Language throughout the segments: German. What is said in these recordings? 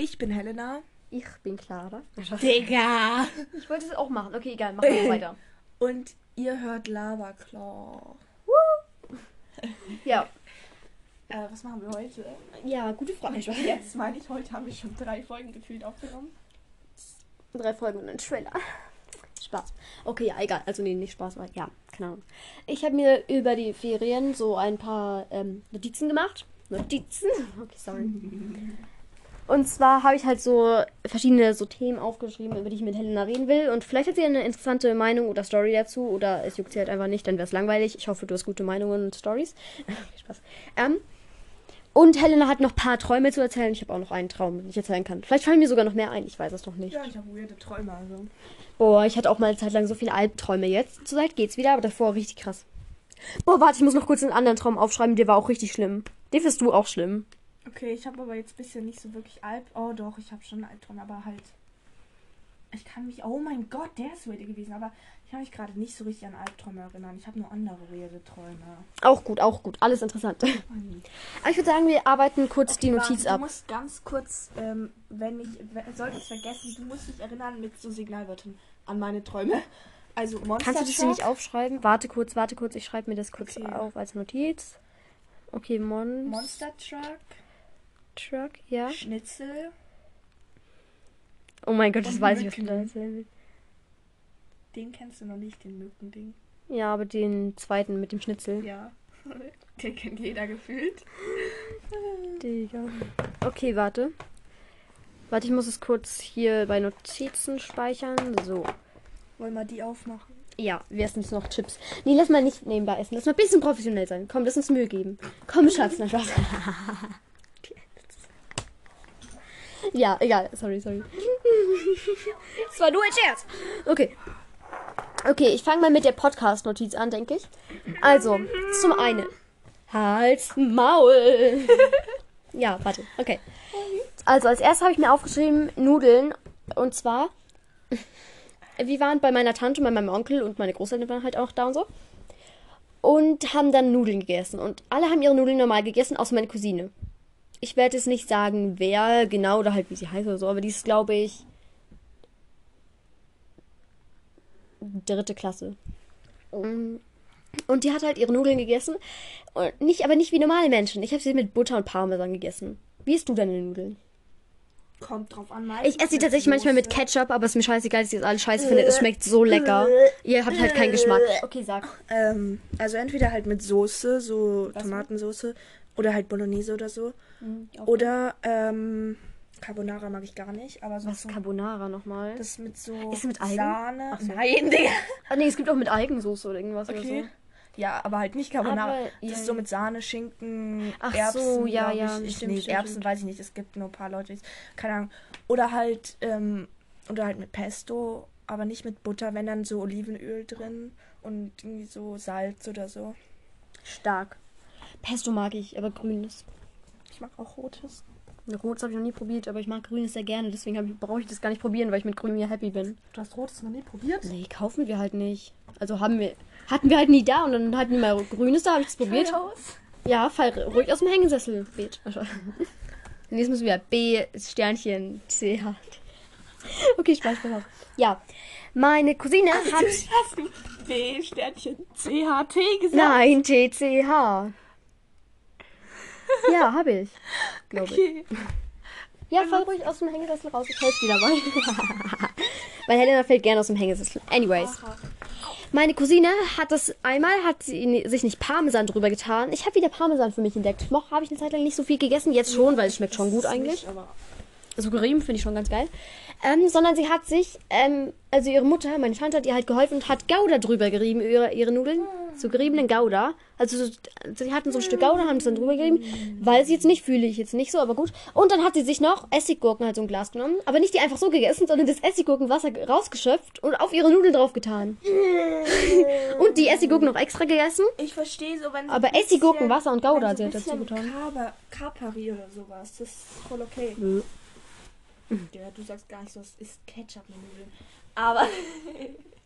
Ich bin Helena. Ich bin Clara. Digga. Ich wollte es auch machen. Okay, egal, mach mal weiter. Und ihr hört Lava Claw. Ja. Äh, was machen wir heute? Ja, gute Frage. Jetzt meine ich, heute haben wir schon drei Folgen gefühlt aufgenommen. Drei Folgen und ein Trailer. Spaß. Okay, ja, egal. Also nee, nicht Spaß, aber ja, keine Ahnung. Ich habe mir über die Ferien so ein paar ähm, Notizen gemacht. Notizen? Okay, sorry. Und zwar habe ich halt so verschiedene so Themen aufgeschrieben, über die ich mit Helena reden will. Und vielleicht hat sie eine interessante Meinung oder Story dazu. Oder es juckt sie halt einfach nicht, dann wäre es langweilig. Ich hoffe, du hast gute Meinungen und Stories. Spaß. Ähm, und Helena hat noch ein paar Träume zu erzählen. Ich habe auch noch einen Traum, den ich erzählen kann. Vielleicht fallen mir sogar noch mehr ein. Ich weiß es noch nicht. Ja, ich habe weirde Träume. Also. Boah, ich hatte auch mal eine Zeit lang so viele Albträume. Jetzt zur Zeit geht's wieder, aber davor richtig krass. Boah, warte, ich muss noch kurz einen anderen Traum aufschreiben. Der war auch richtig schlimm. Den findest du auch schlimm. Okay, ich habe aber jetzt bisher nicht so wirklich Alb. Oh doch, ich habe schon Albträume, aber halt. Ich kann mich. Oh mein Gott, der ist weird gewesen. Aber ich kann mich gerade nicht so richtig an Albträume erinnern. Ich habe nur andere weirde Träume. Auch gut, auch gut. Alles interessant. Aber ich würde sagen, wir arbeiten kurz die Notiz Warte, ab. Du musst ganz kurz, ähm, wenn ich, sollte ich vergessen, du musst dich erinnern mit so Signalwörtern an meine Träume. Also Monster Kannst du das nicht aufschreiben? Warte kurz, warte kurz. Ich schreibe mir das kurz Okay. auf als Notiz. Okay, Mon Monster Truck, Truck, ja. Schnitzel, Oh mein Gott, das weiß ich, was du Mücken. da den kennst du noch nicht, den Mückending. Ja, aber den zweiten mit dem Schnitzel. Ja, den kennt jeder gefühlt. Digga. Okay, warte. Warte, ich muss es kurz hier bei Notizen speichern. So. Wollen wir die aufmachen? Ja, wir essen jetzt noch Chips. Nee, lass mal nicht nebenbei essen. Lass mal ein bisschen professionell sein. Komm, lass uns Mühe geben. Komm, Schatz, na Spaß. ja, egal. Sorry, sorry. Es war nur ein Scherz. Okay. Okay, ich fange mal mit der Podcast-Notiz an, denke ich. Also, zum einen. Hals, Maul. ja, warte. Okay. Also, als erstes habe ich mir aufgeschrieben, Nudeln. Und zwar wir waren bei meiner Tante, bei meinem Onkel und meine Großeltern waren halt auch da und so. Und haben dann Nudeln gegessen. Und alle haben ihre Nudeln normal gegessen, außer meine Cousine. Ich werde jetzt nicht sagen, wer genau oder halt wie sie heißt oder so, aber die ist, glaube ich, dritte Klasse. Und die hat halt ihre Nudeln gegessen. Und nicht, aber nicht wie normale Menschen. Ich habe sie mit Butter und Parmesan gegessen. Wie isst du deine Nudeln? Kommt drauf an. Ich esse sie tatsächlich manchmal mit Ketchup, aber es ist mir scheißegal, dass ihr das alles scheiße findet. Es schmeckt so lecker. Ihr habt halt keinen Geschmack. Okay, sag. Ähm, also entweder halt mit Soße, so Tomatensoße, oder halt Bolognese oder so. Oder ähm, Carbonara mag ich gar nicht, aber so Was ist Carbonara nochmal? das mit so Ist mit Algen? Sahne. Ach so. Nein, Digga. Ah, nee, es gibt auch mit Algensoße oder irgendwas Okay. oder so. Ja, aber halt nicht Carbonara. Aber, das ja, ist so mit Sahne, Schinken, Ach Erbsen. so, ja, ja, Ich, ich stimmt, nee, stimmt, Erbsen stimmt. weiß ich nicht. Es gibt nur ein paar Leute, die keine Ahnung. Oder halt, ähm, oder halt mit Pesto, aber nicht mit Butter, wenn dann so Olivenöl drin und irgendwie so Salz oder so. Stark. Pesto mag ich, aber grünes. Ich mag auch rotes. Rotes habe ich noch nie probiert, aber ich mag grünes sehr gerne. Deswegen brauche ich das gar nicht probieren, weil ich mit grün ja happy bin. Du hast rotes noch nie probiert? Nee, kaufen wir halt nicht. Also haben wir, hatten wir halt nie da und dann hatten wir mal grünes da, habe ich das probiert. Aus. Ja, fall ruhig aus dem Hängesessel. Bet. Nächstes müssen wir B, Sternchen, C, H. Okay, Spaß, Spaß. Ja, meine Cousine hat... Hast du B Sternchen CHT gesagt? Nein, T, C, H. Ja, habe ich. Glaube ich. Okay. Ja, fall ruhig aus dem Hängesessel raus. Ich helfe dir dabei. Weil Helena fällt gerne aus dem Hängesessel. Anyways. Meine Cousine hat das einmal, hat sie sich nicht Parmesan drüber getan. Ich habe wieder Parmesan für mich entdeckt. Noch habe ich eine Zeit lang nicht so viel gegessen. Jetzt schon, weil es schmeckt schon gut eigentlich. So gerieben finde ich schon ganz geil. Ähm, sondern sie hat sich, ähm, also ihre Mutter, meine Tante hat ihr halt geholfen und hat Gouda drüber gerieben, ihre, ihre Nudeln. So geriebenen Gouda. Also so, sie hatten so ein Stück Gouda, haben es dann drüber gerieben. Weiß ich jetzt nicht, fühle ich jetzt nicht so, aber gut. Und dann hat sie sich noch Essiggurken halt so ein Glas genommen. Aber nicht die einfach so gegessen, sondern das Essiggurkenwasser rausgeschöpft und auf ihre Nudeln draufgetan. und die Essiggurken noch extra gegessen. ich verstehe so, wenn Aber ein bisschen- Essigurken, Wasser und Gouda hat sie halt dazu getan. Kaper, Kapari oder sowas. Das ist voll okay. Nö. Ja, du sagst gar nicht so, es ist Ketchup mit Nudeln. Aber.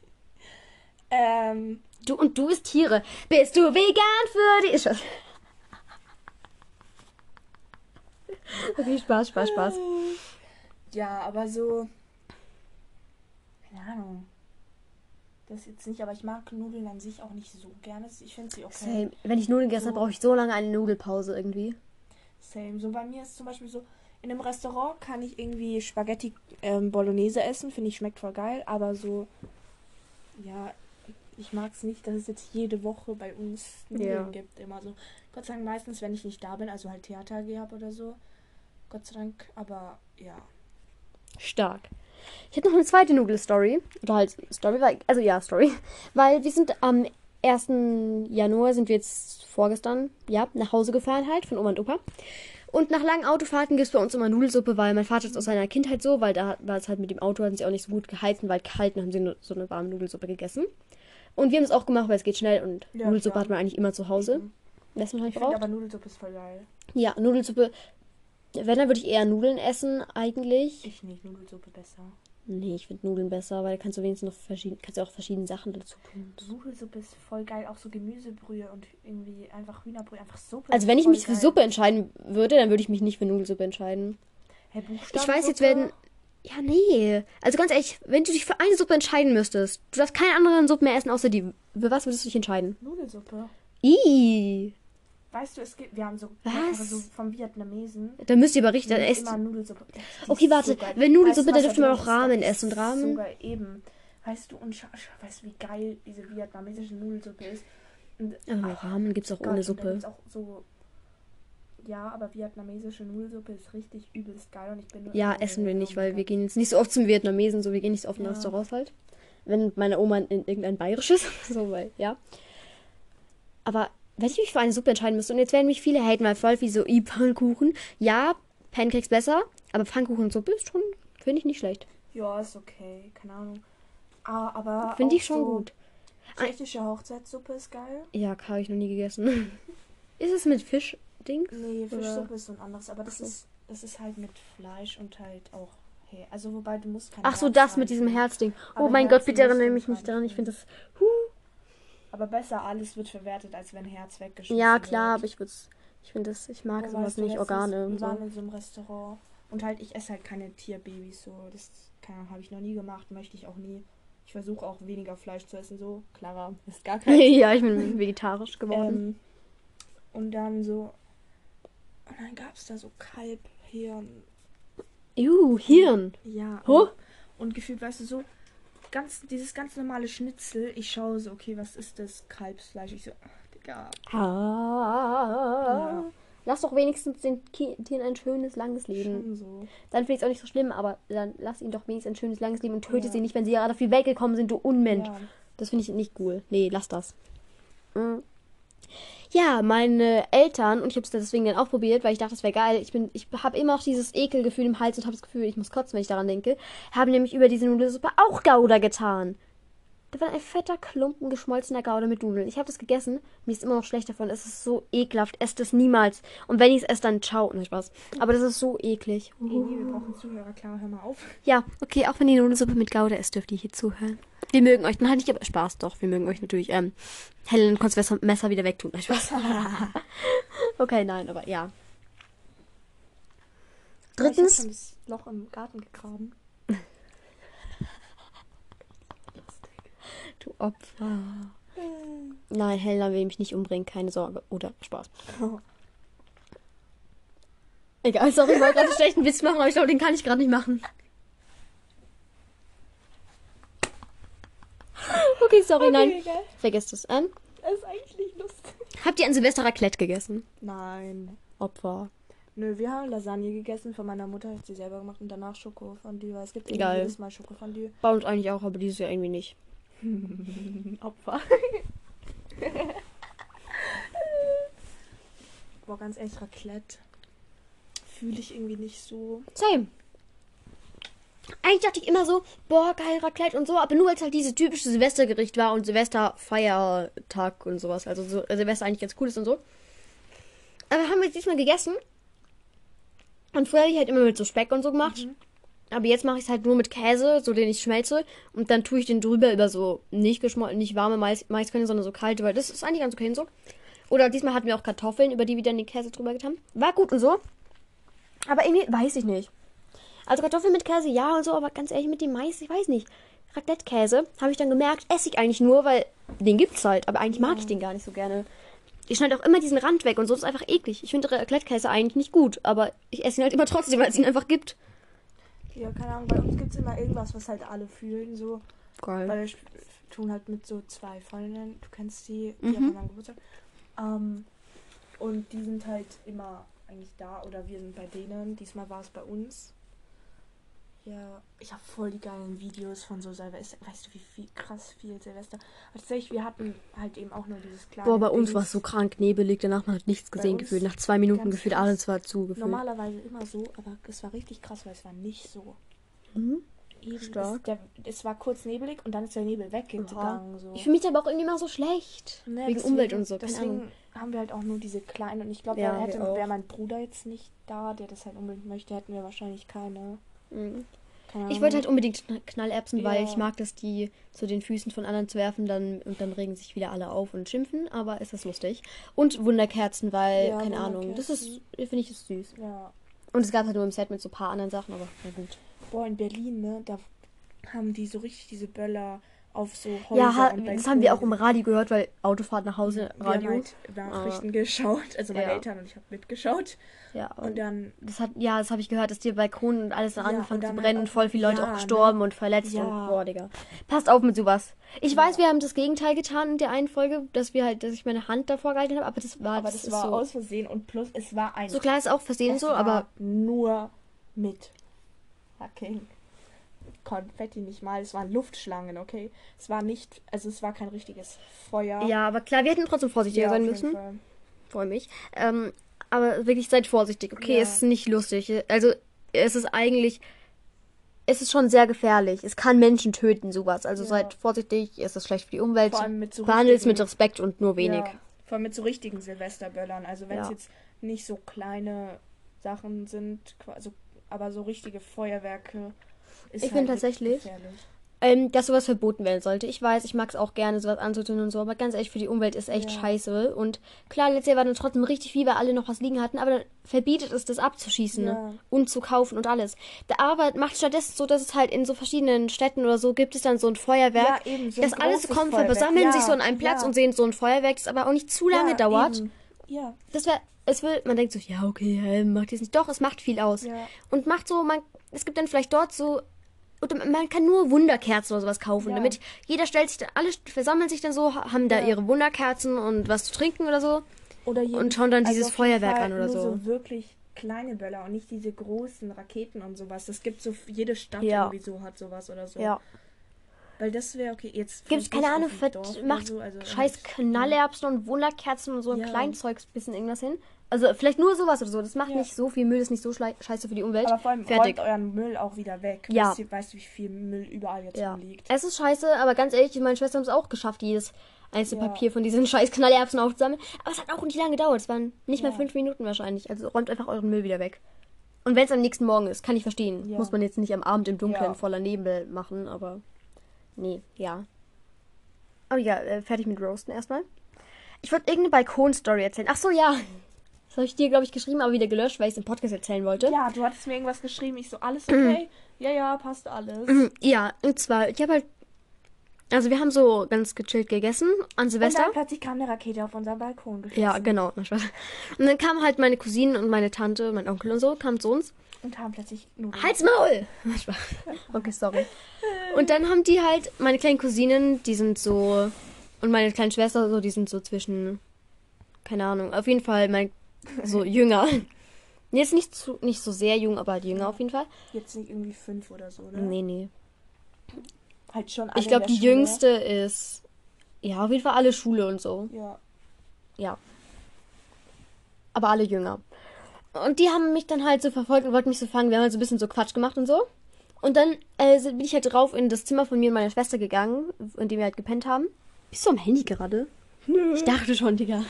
ähm. Du und du isst Tiere. Bist du vegan für die... Spaß. Okay, Spaß, Spaß, Spaß. Ja, aber so. Keine Ahnung. Das jetzt nicht, aber ich mag Nudeln an sich auch nicht so gerne. Ich finde sie okay. Same. Wenn ich Nudeln gegessen habe, So. brauche ich so lange eine Nudelpause irgendwie. Same. So bei mir ist zum Beispiel so, in einem Restaurant kann ich irgendwie Spaghetti ähm, Bolognese essen, finde ich schmeckt voll geil, aber so, ja, ich mag es nicht, dass es jetzt jede Woche bei uns Nudeln Ja. gibt, immer so. Gott sei Dank meistens, wenn ich nicht da bin, also halt Theater gehabt oder so. Gott sei Dank, aber ja. Stark. Ich hätte noch eine zweite Nudelstory. Oder halt Story, weil, also ja, Story. Weil wir sind am 1. Januar sind wir jetzt vorgestern, ja, nach Hause gefahren halt von Oma und Opa. Und nach langen Autofahrten gibt es bei uns immer Nudelsuppe, weil mein Vater ist aus seiner Kindheit so, weil da war es halt mit dem Auto, hatten sie auch nicht so gut geheizen, weil kalt, dann haben sie nur so eine warme Nudelsuppe gegessen. Und wir haben es auch gemacht, weil es geht schnell und Ja, Nudelsuppe klar. hat man eigentlich immer zu Hause. Mhm. Das man halt braucht. aber Nudelsuppe ist voll geil. Ja, Nudelsuppe. Wenn, dann würde ich eher Nudeln essen, eigentlich. Ich nicht, Nudelsuppe besser. Nee, ich finde Nudeln besser, weil da kannst du wenigstens noch verschieden, kannst du auch verschiedene Sachen dazu tun. Nudelsuppe ist voll geil, auch so Gemüsebrühe und irgendwie einfach Hühnerbrühe, einfach Suppe. Also wenn ich mich für geil. Suppe entscheiden würde, dann würde ich mich nicht für Nudelsuppe entscheiden. Hey, Ich weiß, jetzt werden. Ja, nee. Also ganz ehrlich, wenn du dich für eine Suppe entscheiden müsstest, du darfst keine anderen Suppen mehr essen, außer die. Für was würdest du dich entscheiden? Nudelsuppe. Ih. Weißt du, es gibt, wir haben so, Was? so vom Vietnamesen. Da müsst ihr aber richtig. Dann esst. immer Nudelsuppe. Okay, warte, geil. wenn Nudelsuppe, Weißt da was dürfte man drin auch? Ramen essen. Und Ramen. So geil, eben. Weißt du, und weißt du, wie geil diese vietnamesische Nudelsuppe ist? Und, Aber Ramen gibt's auch Gott, ohne Suppe. gibt's auch so. Ja, aber vietnamesische Nudelsuppe ist richtig übelst geil und ich bin nur Ja, essen wir nicht, weil wir gehen jetzt nicht so oft zum Vietnamesen, so wir gehen nicht so oft in Ja. Restaurants halt. Wenn meine Oma in irgendein bayerisches, so weil, ja. Aber wenn ich mich für eine Suppe entscheiden müsste, und jetzt werden mich viele haten, weil voll wie so, i Pfannkuchen. Ja, Pancakes besser, aber Pfannkuchen und Suppe ist schon, finde ich nicht schlecht. Ja, ist okay, keine Ahnung. Ah, aber. Finde ich schon so gut. Tschechische Hochzeitssuppe ist geil. Ja, habe ich noch nie gegessen. ist es mit Fisch-Dings? Nee, Oder- Fischsuppe ist so ein anderes, aber das so. ist das ist halt mit Fleisch und halt auch hey, also wobei du musst Ach so, das mit diesem. Herzding. Oh Aber mein Herzen Gott, bitte erinnere mich nicht nicht daran. Ich finde das. Aber besser alles wird verwertet, als wenn Herz weggeschmissen Ja, klar, aber wird. ich würde Ich finde das, ich mag Aber sowas weißt du, nicht, Organe und Wir waren so. in so einem Restaurant und halt ich esse halt keine Tierbabys so. Das habe ich noch nie gemacht, möchte ich auch nie. Ich versuche auch weniger Fleisch zu essen, so. Clara ist gar kein. ja, ich bin vegetarisch geworden. ähm, und dann so. Und dann gab es da so Kalb, Hirn, Juhu, Hirn. Ja. Huh? Und, und gefühlt, weißt du, so ganz, dieses ganz normale Schnitzel. Ich schaue so, okay, was ist das? Kalbsfleisch. Ich so, ach, Digga. Ah. Ja. Lass doch wenigstens den Tieren ein schönes, langes Leben. So. Dann finde ich es auch nicht so schlimm, aber dann lass ihnen doch wenigstens ein schönes, langes Leben und töte Ja. sie nicht, wenn sie gerade viel weggekommen sind, du Unmensch. Ja. Das finde ich nicht cool. Nee, lass das. Mm. Ja, meine Eltern, und ich habe es deswegen dann auch probiert, weil ich dachte, das wäre geil. Ich, bin, ich habe immer noch dieses Ekelgefühl im Hals und habe das Gefühl, ich muss kotzen, wenn ich daran denke. Haben nämlich über diese Nudelsuppe auch Gouda getan. Da war ein fetter Klumpen geschmolzener Gouda mit Nudeln. Ich habe das gegessen. Mir ist immer noch schlecht davon. Es ist so ekelhaft. Esst es niemals. Und wenn ich es esse, dann ciao. Nein, Spaß. Aber das ist so eklig. Nee, wir brauchen Zuhörer. Klar, hör mal auf. Ja, okay, auch wenn die Nudelsuppe mit Gouda ist, dürft ihr hier zuhören. Wir mögen euch, dann halt nicht, aber Spaß doch. Wir mögen euch natürlich, ähm, Helen kurz Messer, Messer wieder wegtun. Nein, Spaß. okay, nein, aber ja. Ich hab Drittens, schon das Loch im Garten gegraben. Du Opfer. Nein, Helena will mich nicht umbringen, keine Sorge. Oder Spaß. Egal, sorry, ich wollte gerade einen schlechten Witz machen, aber ich glaube, den kann ich gerade nicht machen. Okay, sorry, nein. egal. Vergesst es. Ähm, Das ist eigentlich nicht lustig. habt ihr an Silvester Raclette gegessen? Nein. Opfer. Nö, wir haben Lasagne gegessen von meiner Mutter, hat sie selber gemacht und danach Schokofondue, weil es gibt jedes Mal Schokofondue. Bei uns eigentlich auch, aber dieses Jahr irgendwie nicht. Opfer. Boah, ganz ehrlich, Raclette fühle ich irgendwie nicht so. Same. Eigentlich dachte ich immer so, boah, geil, Raclette und so, aber nur weil es halt dieses typische Silvestergericht war und Silvesterfeiertag und sowas. Also so, äh, Silvester eigentlich ganz cool ist und so. Aber haben wir jetzt diesmal gegessen. Und früher habe ich halt immer mit so Speck und so gemacht. Aber jetzt mache ich es halt nur mit Käse, so den ich schmelze. Und dann tue ich den drüber über so nicht geschmolzen, nicht warme Mais Maiskörner, sondern so kalte, weil das ist eigentlich ganz okay und so. Oder diesmal hatten wir auch Kartoffeln, über die wir dann den Käse drüber getan. War gut und so. Aber irgendwie weiß ich nicht. Also Kartoffeln mit Käse, ja und so, aber ganz ehrlich, mit dem Mais, ich weiß nicht. Raclette-Käse, habe ich dann gemerkt, esse ich eigentlich nur, weil den gibt's halt. Aber eigentlich mag ich den gar nicht so gerne. Ich schneide auch immer diesen Rand weg und so das ist einfach eklig. Ich finde Raclette-Käse eigentlich nicht gut, aber ich esse ihn halt immer trotzdem, weil es ihn einfach gibt. Ja, keine Ahnung, bei uns gibt es immer irgendwas, was halt alle fühlen, so. Geil. Weil wir tun halt mit so zwei Freundinnen, du kennst die, die Mhm. haben meinem Geburtstag. Ähm, und die sind halt immer eigentlich da oder wir sind bei denen. Diesmal war es bei uns. Ja, ich habe voll die geilen Videos von so Silvester. Weißt du, wie viel krass viel Silvester. Aber tatsächlich, wir hatten halt eben auch nur dieses kleine. Boah, bei uns war es so krank nebelig, danach man hat nichts gesehen gefühlt. Nach zwei Minuten gefühlt alles war zugefühlt. Normalerweise immer so, aber es war richtig krass, weil es war nicht so. Mhm. Eben, Stark. Es, der, es war kurz nebelig und dann ist der Nebel weggegangen. So. Ich fühle mich aber auch irgendwie immer so schlecht. Ne, wegen deswegen- Umwelt und so, keine Deswegen Ahnung. haben wir halt auch nur diese kleinen. Und ich glaube, Ja, hätte wäre mein Bruder jetzt nicht da, der das halt unbedingt möchte, hätten wir wahrscheinlich keine. Mhm. Ich wollte halt unbedingt Kn- Knallerbsen, weil Ja. ich mag das, die zu den Füßen von anderen zu werfen dann, und dann regen sich wieder alle auf und schimpfen, aber ist das lustig. Und Wunderkerzen, weil, Ja, keine Ahnung, das ist, finde ich, ist süß. Ja. Und es gab halt nur im Set mit so ein paar anderen Sachen, aber na gut. Boah, in Berlin, ne, da haben die so richtig diese Böller auf so Häuser Ja, ha, das haben wir auch im. Radio gehört, weil Autofahrt nach Hause, Wir haben Radio. halt Nachrichten geschaut, also meine Ja. Eltern und ich habe mitgeschaut. Ja, Und und dann, das hat, ja, das habe ich gehört, dass die Balkone und alles Ja, angefangen zu brennen und voll viele Leute ja, auch ne? gestorben und verletzt Ja. und boah, Digga. Passt auf mit sowas. Ich weiß, wir haben das Gegenteil getan in der einen Folge, dass wir halt, dass ich meine Hand davor gehalten habe, aber das war, aber das ist war so, aus Versehen und plus es war ein so klar ist auch versehen so, aber nur mit fucking Konfetti nicht mal. Es waren Luftschlangen, okay? Es war nicht, also es war kein richtiges Feuer. ja, aber klar, wir hätten trotzdem vorsichtiger Ja, sein müssen. Freue mich. Ähm, aber wirklich seid vorsichtig, okay? Ja. Es ist nicht lustig. Also, es ist eigentlich. Es ist schon sehr gefährlich. Es kann Menschen töten, sowas. Also Ja. seid vorsichtig, es ist schlecht für die Umwelt. Vor allem mit so Behandelt es mit Respekt und nur wenig. Vor allem mit so richtigen Silvesterböllern. Also wenn es jetzt nicht so kleine Sachen sind, also, aber so richtige Feuerwerke. Ist Ich halt find tatsächlich-. Ähm, dass sowas verboten werden sollte. Ich weiß, ich mag es auch gerne, sowas anzutun und so, aber ganz ehrlich, für die Umwelt ist echt Ja. scheiße. Und klar, letztes Jahr war dann trotzdem richtig viel, weil alle noch was liegen hatten, aber dann verbietet es, das abzuschießen Ja. ne? und zu kaufen und alles. Aber macht stattdessen so, dass es halt in so verschiedenen Städten oder so gibt es dann so ein Feuerwerk, Ja, eben, so ein dass alle so großes kommen, Feuerwerk. versammeln Ja, sich so an einem Platz ja. und sehen so ein Feuerwerk, das aber auch nicht zu lange ja, dauert. Eben. Ja, Das wäre, es will, man denkt so, ja, okay, hä, macht jetzt nicht. Doch, es macht viel aus. ja. Und macht so, man, es gibt dann vielleicht dort so, oder man kann nur Wunderkerzen oder sowas kaufen, Ja. damit jeder stellt sich dann, alle versammeln sich dann so, haben da Ja. ihre Wunderkerzen und was zu trinken oder so. Oder jeden, Und schauen dann dieses auf jeden Feuerwerk an oder so. so wirklich kleine Böller und nicht diese großen Raketen und sowas. Das gibt so jede Stadt Ja. irgendwie so hat sowas oder so. Ja. Weil das wäre okay. Jetzt Gibt keine Ahnung, macht so, also scheiß halt- Knallerbsen und Wunderkerzen und so ein Ja. Kleinzeugs bisschen irgendwas hin. Also vielleicht nur sowas oder so. Das macht Ja. nicht so viel Müll, das ist nicht so scheiße für die Umwelt. Aber vor allem Fertig. räumt euren Müll auch wieder weg. Ja. Weißt du, wie viel Müll überall jetzt Ja. rumliegt? Es ist scheiße, aber ganz ehrlich, meine Schwester haben es auch geschafft, jedes einzelne Ja. Papier von diesen scheiß Knallerbsen aufzusammeln. Aber es hat auch nicht lange gedauert. Es waren nicht mal Ja. fünf Minuten wahrscheinlich. Also räumt einfach euren Müll wieder weg. Und wenn es am nächsten Morgen ist, kann ich verstehen. Muss man jetzt nicht am Abend im Dunkeln voller Nebel machen, aber nee, ja. Oh ja, äh, fertig mit Roasten erstmal. Ich wollte irgendeine Balkon-Story erzählen. Ach so, ja. Das habe ich dir, glaube ich, geschrieben, aber wieder gelöscht, weil ich es im Podcast erzählen wollte. Ja, du hattest mir irgendwas geschrieben. Ich so, alles okay? ja, ja, passt alles. Mhm, Ja, und zwar, ich habe halt. Also, wir haben so ganz gechillt gegessen an Und Silvester. dann plötzlich kam eine Rakete auf unseren Balkon geschossen. Ja, genau. Und dann kamen halt meine Cousinen und meine Tante, mein Onkel und so, kamen zu uns. Und haben plötzlich Nudeln. Halt's Maul! Okay, sorry. Und dann haben die halt, meine kleinen Cousinen, die sind so, und meine kleine Schwester, so, die sind so zwischen, keine Ahnung, auf jeden Fall mein, so jünger. Jetzt nicht, zu, nicht so sehr jung, aber halt jünger auf jeden Fall. Jetzt nicht irgendwie fünf oder so, ne? Nee, nee. Halt schon alle Ich glaube, die Schule. jüngste ist, ja, auf jeden Fall alle Schule und so. Ja. Ja. Aber alle jünger. Und die haben mich dann halt so verfolgt und wollten mich so fangen. Wir haben halt so ein bisschen so Quatsch gemacht und so. Und dann äh, bin ich halt drauf in das Zimmer von mir und meiner Schwester gegangen, in dem wir halt gepennt haben. Bist du am Handy gerade? Nö. Ich dachte schon, Digga.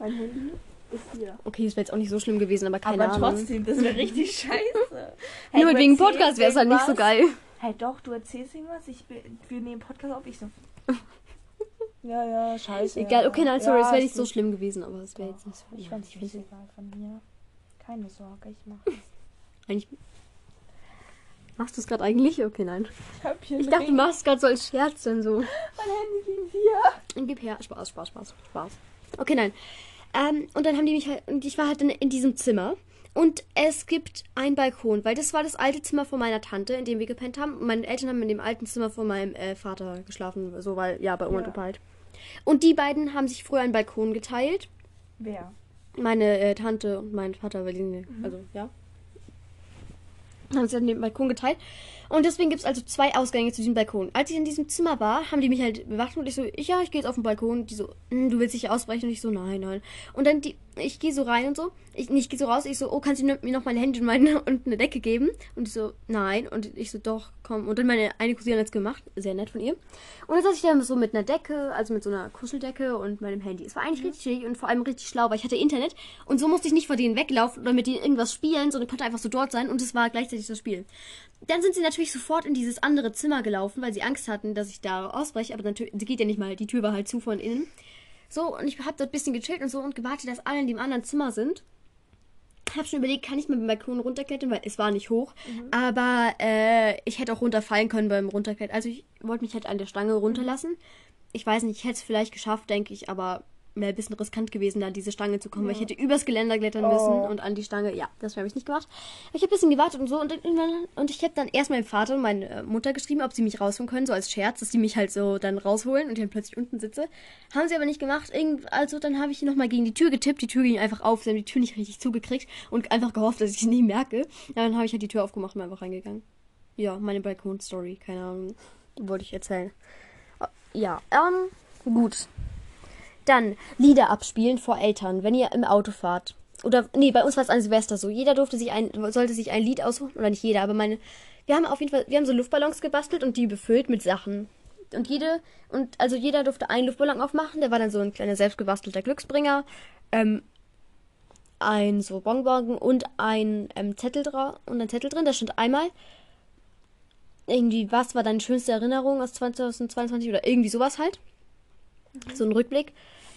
Mein Handy ist hier. Okay, das wäre jetzt auch nicht so schlimm gewesen, aber keine Aber Ahnung. trotzdem, das wäre richtig scheiße. Nur du wegen Podcast wäre es halt nicht so geil. Hey, doch, du erzählst irgendwas. Ich, wir nehmen Podcast auf. Ich so. ja, ja, scheiße. Egal, okay, nein, sorry, ja, es wäre nicht so schlimm gewesen, aber es wäre jetzt nicht so. Ich ja, fand ich es find's egal von mir. Keine Sorge, ich mache es. eigentlich. Machst du es gerade eigentlich? Okay, nein. Ich hab hier Ich dachte, du machst gerade so als Scherz dann so. mein Handy liegt hier. Gib her. Spaß, Spaß, Spaß, Spaß. Okay, nein. Ähm, und dann haben die mich halt, und ich war halt in, in diesem Zimmer. Und es gibt einen Balkon, weil das war das alte Zimmer von meiner Tante, in dem wir gepennt haben. Und meine Eltern haben in dem alten Zimmer von meinem äh, Vater geschlafen, so weil, ja, bei Oma und Ja. Opa halt. Und die beiden haben sich früher einen Balkon geteilt. Wer? Meine äh, Tante und mein Vater, weil die, also, ja. Haben sich an den Balkon geteilt. Und deswegen gibt es also zwei Ausgänge zu diesem Balkon. Als ich in diesem Zimmer war, haben die mich halt bewacht und ich so, ich, ja, ich gehe jetzt auf den Balkon. Die so, "Hm, du willst dich ausbrechen? Und ich so, nein, nein. Und dann, die, ich gehe so rein und so. Ich, nee, ich gehe so raus. Ich so, oh, kannst du mir noch mein Handy und, meine, und eine Decke geben? Und ich so, nein. Und ich so, doch, komm. Und dann meine eine Cousine hat es gemacht. Sehr nett von ihr. Und dann saß ich da so mit einer Decke, also mit so einer Kuscheldecke und meinem Handy. Es war eigentlich richtig chillig und vor allem richtig schlau, weil ich hatte Internet. Und so musste ich nicht vor denen weglaufen oder mit denen irgendwas spielen, sondern konnte einfach so dort sein und es war gleichzeitig das Spiel. Dann sind sie natürlich sofort in dieses andere Zimmer gelaufen, weil sie Angst hatten, dass ich da ausbreche. Aber natürlich, sie geht ja nicht mal, die Tür war halt zu von innen. So, und ich habe dort ein bisschen gechillt und so und gewartet, dass alle in dem anderen Zimmer sind. Hab schon überlegt, kann ich mit dem Balkon runterklettern, weil es war nicht hoch. Aber äh, ich hätte auch runterfallen können beim Runterklettern. Also ich wollte mich halt an der Stange runterlassen. Ich weiß nicht, ich hätte es vielleicht geschafft, denke ich, aber wäre ein bisschen riskant gewesen, da an diese Stange zu kommen, weil ich hätte übers Geländer klettern müssen Oh. und an die Stange. Ja, das habe ich nicht gemacht. Ich habe ein bisschen gewartet und so und, irgendwann- und ich habe dann erst meinem Vater und meine äh, Mutter geschrieben, ob sie mich rausholen können, so als Scherz, dass sie mich halt so dann rausholen und ich dann plötzlich unten sitze. Haben sie aber nicht gemacht. Irgend, also dann habe ich nochmal gegen die Tür getippt, die Tür ging einfach auf, sie haben die Tür nicht richtig zugekriegt und einfach gehofft, dass ich sie nie merke. Ja, dann habe ich halt die Tür aufgemacht und einfach reingegangen. Ja, meine Balkon-Story, keine Ahnung, wollte ich erzählen. Ja, ähm, gut. Dann Lieder abspielen vor Eltern, wenn ihr im Auto fahrt. Oder, nee, bei uns war es an Silvester so. Jeder durfte sich ein, sollte sich ein Lied aussuchen. Oder nicht jeder, aber meine. Wir haben auf jeden Fall, wir haben so Luftballons gebastelt und die befüllt mit Sachen. Und jede, und also jeder durfte einen Luftballon aufmachen. Der war dann so ein kleiner selbstgebastelter Glücksbringer. Ähm, ein so Bonbon und ein ähm, Zettel drauf und ein Zettel drin. Da stand einmal irgendwie, was war deine schönste Erinnerung aus 2022 oder irgendwie sowas halt. So ein Rückblick.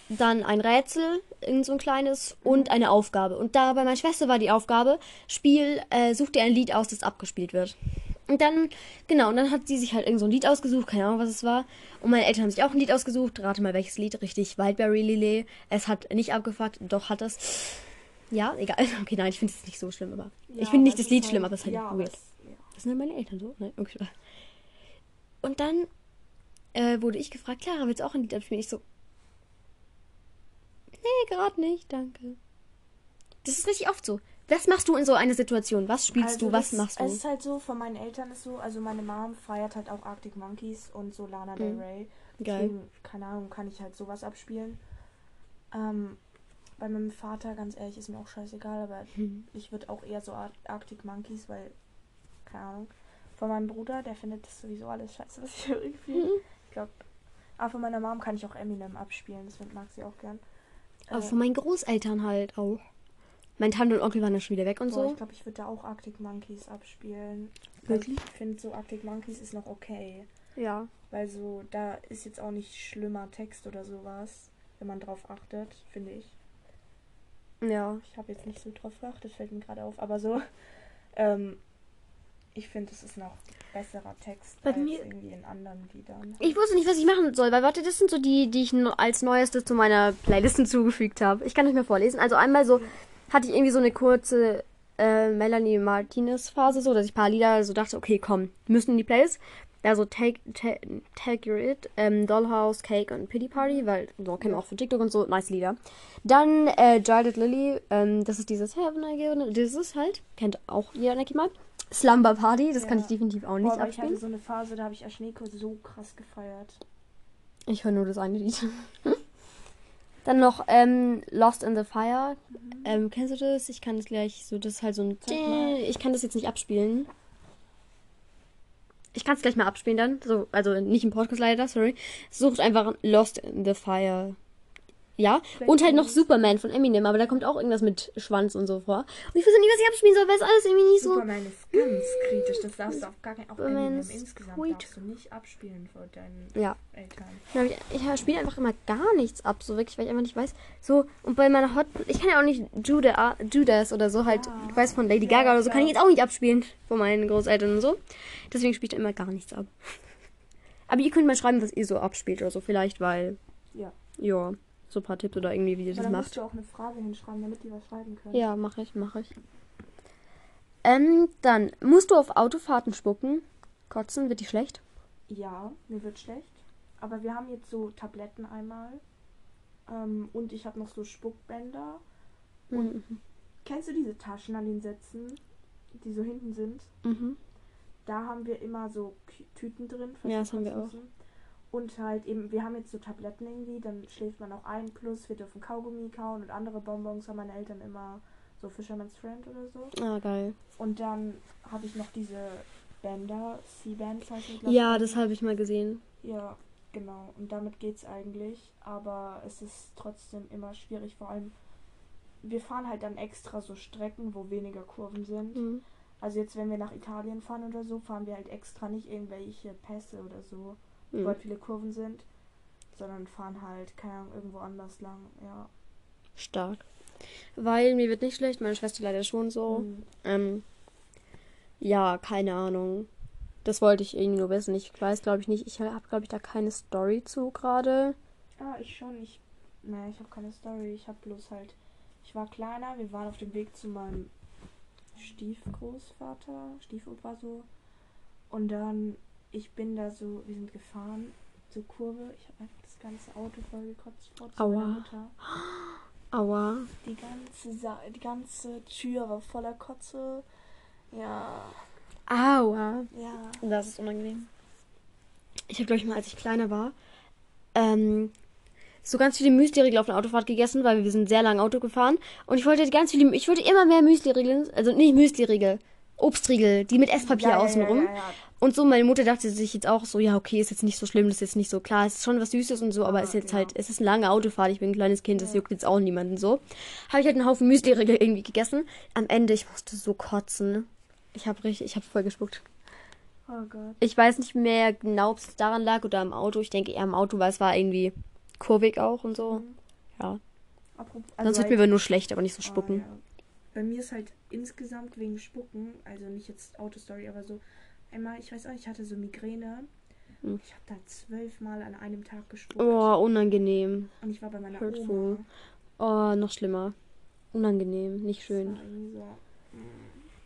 Dann ein Rätsel, irgend so ein kleines und eine Aufgabe. Und da bei meiner Schwester war die Aufgabe, Spiel, äh, such dir ein Lied aus, das abgespielt wird. Und dann, genau, und dann hat sie sich halt irgend so ein Lied ausgesucht, keine Ahnung, was es war. Und meine Eltern haben sich auch ein Lied ausgesucht. Rate mal, welches Lied, richtig. Wildberry Lillet. Es hat nicht abgefuckt, doch hat es. Ja, egal. Okay, nein, ich finde es nicht so schlimm, aber. ich finde nicht das Lied schlimm, aber es ist halt ja, weird. es- ja. Das sind ja meine Eltern so. Nein, okay. Und dann äh, wurde ich gefragt, Clara, willst du auch ein Lied abspielen? Ich so, nee, gerade nicht, danke. Das ist richtig oft so. Was machst du in so einer Situation? Was spielst Also du? Was das, machst du? Es ist halt so, von meinen Eltern ist so, also meine Mom feiert halt auch Arctic Monkeys und so Lana Del Mhm. Rey. Geil. Deswegen, keine Ahnung, kann ich halt sowas abspielen. Ähm, bei meinem Vater, ganz ehrlich, ist mir auch scheißegal, aber Hm. ich würde auch eher so Ar Arctic Monkeys, weil, keine Ahnung. Von meinem Bruder, der findet das sowieso alles scheiße, was ich irgendwie. Mhm. Ich glaube. Aber von meiner Mom kann ich auch Eminem abspielen, das mag sie auch gern. Aber Äh, von meinen Großeltern halt auch. Mein Tante und Onkel waren ja schon wieder weg und Boah, so. ich glaube, ich würde da auch Arctic Monkeys abspielen. Weil Wirklich? Ich finde so Arctic Monkeys ist noch okay. Ja. Weil so, da ist jetzt auch nicht schlimmer Text oder sowas, wenn man drauf achtet, finde ich. Ja. Ich habe jetzt nicht so drauf geachtet, fällt mir gerade auf, aber so, ähm, ich finde, es ist noch besserer Text Bei als mir- irgendwie in anderen Liedern. Ich wusste nicht, was ich machen soll, weil warte, das sind so die, die ich no- als neueste zu meiner Playlist hinzugefügt habe. Ich kann euch mal vorlesen. Also einmal so hatte ich irgendwie so eine kurze äh, Melanie Martinez Phase, so dass ich ein paar Lieder so dachte, okay, komm, müssen in die Playlist. Also Take, take, take Your It, ähm, Dollhouse, Cake und Pity Party, weil so kennen wir auch von TikTok und so, nice Lieder. Dann äh, Jarded Lily, ähm, das ist dieses Heaven I Given, dieses halt, kennt auch jeder, denke ich mal. Slumber Party, das kann Ja. ich definitiv auch Boah, nicht aber ich hatte abspielen. so eine Phase, da habe ich Aschneko so krass gefeiert. Ich höre nur das eine Lied. Dann noch ähm, Lost in the Fire. Ähm, kennst du das? Ich kann das gleich so, das ist halt so ein. Ich kann das jetzt nicht abspielen. Ich kann es gleich mal abspielen dann. So, also nicht im Podcast leider, sorry. Sucht einfach Lost in the Fire. Ja, und halt noch Superman von Eminem, aber da kommt auch irgendwas mit Schwanz und so vor. Und ich weiß nicht, was ich abspielen soll, weil es alles irgendwie nicht so. Superman ist ganz kritisch. Das darfst du auf gar keinen Fall. Auch Superman Eminem insgesamt sweet. darfst du nicht abspielen vor deinen Ja. Eltern. Ja, Ich, ich spiele einfach immer gar nichts ab, so wirklich, weil ich einfach nicht weiß. So, und bei meiner Hot. Ich kann ja auch nicht Judas, Judas oder so halt, Ja. ich weiß von Lady Ja, Gaga oder so, kann ich jetzt auch nicht abspielen von meinen Großeltern und so. Deswegen spiele ich da immer gar nichts ab. Aber ihr könnt mal schreiben, was ihr so abspielt oder so, vielleicht, weil. Ja. Ja, so ein paar Tipps oder irgendwie, wie ihr das dann macht. musst du auch eine Frage hinschreiben, damit die was schreiben können. Ja, mache ich, mache ich. Ähm, dann musst du auf Autofahrten spucken. Kotzen, wird die schlecht? Ja, mir wird schlecht. Aber wir haben jetzt so Tabletten einmal. Ähm, und ich habe noch so Spuckbänder. Mhm. Kennst du diese Taschen an den Sätzen, die so hinten sind? Mhm. Da haben wir immer so Tüten drin. Ja, das haben wir auch. müssen. Und halt eben, wir haben jetzt so Tabletten irgendwie, dann schläft man auch ein, plus wir dürfen Kaugummi kauen und andere Bonbons haben meine Eltern immer so Fisherman's Friend oder so. Ah, geil. Und dann habe ich noch diese Bänder, C-Bands die, glaub Ja, ich. das habe ich mal gesehen. Ja, genau. Und damit geht's eigentlich. Aber es ist trotzdem immer schwierig. Vor allem, wir fahren halt dann extra so Strecken, wo weniger Kurven sind. Mhm. Also jetzt, wenn wir nach Italien fahren oder so, fahren wir halt extra nicht irgendwelche Pässe oder so, Mhm. halt viele Kurven sind, sondern fahren halt, keine Ahnung, irgendwo anders lang. Ja. Stark. Weil mir wird nicht schlecht, meine Schwester leider schon so. Mhm. Ähm, ja, keine Ahnung. Das wollte ich irgendwie nur wissen. Ich weiß, glaube ich, nicht. Ich habe, glaube ich, da keine Story zu gerade. Ah, ich schon. Ich, naja, ich habe keine Story. Ich habe bloß halt, ich war kleiner. Wir waren auf dem Weg zu meinem Stiefgroßvater, Stiefopa so. Und dann, ich bin da so, wir sind gefahren zur Kurve. Ich habe einfach das ganze Auto voll gekotzt vor meiner Aua. Mutter. Aua. Die ganze, Sa die ganze Tür war voller Kotze. Ja, Aua. ja. Das ist unangenehm. Ich habe, glaube ich, mal, als ich kleiner war, ähm, so ganz viele Müsli-Riegel auf der Autofahrt gegessen, weil wir sind sehr lang Auto gefahren. Und ich wollte ganz viele, ich wollte immer mehr Müsli-Riegel, also nicht Müsli-Riegel, Obstriegel, die mit Esspapier ja, außenrum. Ja, ja. Und so, meine Mutter dachte sich jetzt auch so, ja, okay, ist jetzt nicht so schlimm, das ist jetzt nicht so klar, es ist schon was Süßes und so, aber es ist jetzt genau. halt, es ist eine lange Autofahrt, ich bin ein kleines Kind, das juckt jetzt auch niemanden so. Habe ich halt einen Haufen Müsli-Riegel irgendwie gegessen. Am Ende, ich musste so kotzen. Ich habe richtig, ich habe voll gespuckt. Oh Gott. Ich weiß nicht mehr genau, ob es daran lag oder am Auto. Ich denke eher am Auto, weil es war irgendwie kurvig auch und so. Mhm. Ja. Apropos, Sonst wird mir aber nur schlecht, aber nicht so Ah, spucken. Bei mir ist halt insgesamt wegen Spucken, also nicht jetzt Autostory, aber so einmal, ich weiß auch, ich hatte so Migräne. Hm. Ich habe da zwölfmal an einem Tag gespuckt. Oh, unangenehm. Und ich war bei meiner hurtful. Oma. Oh, noch schlimmer. Unangenehm, nicht schön. so.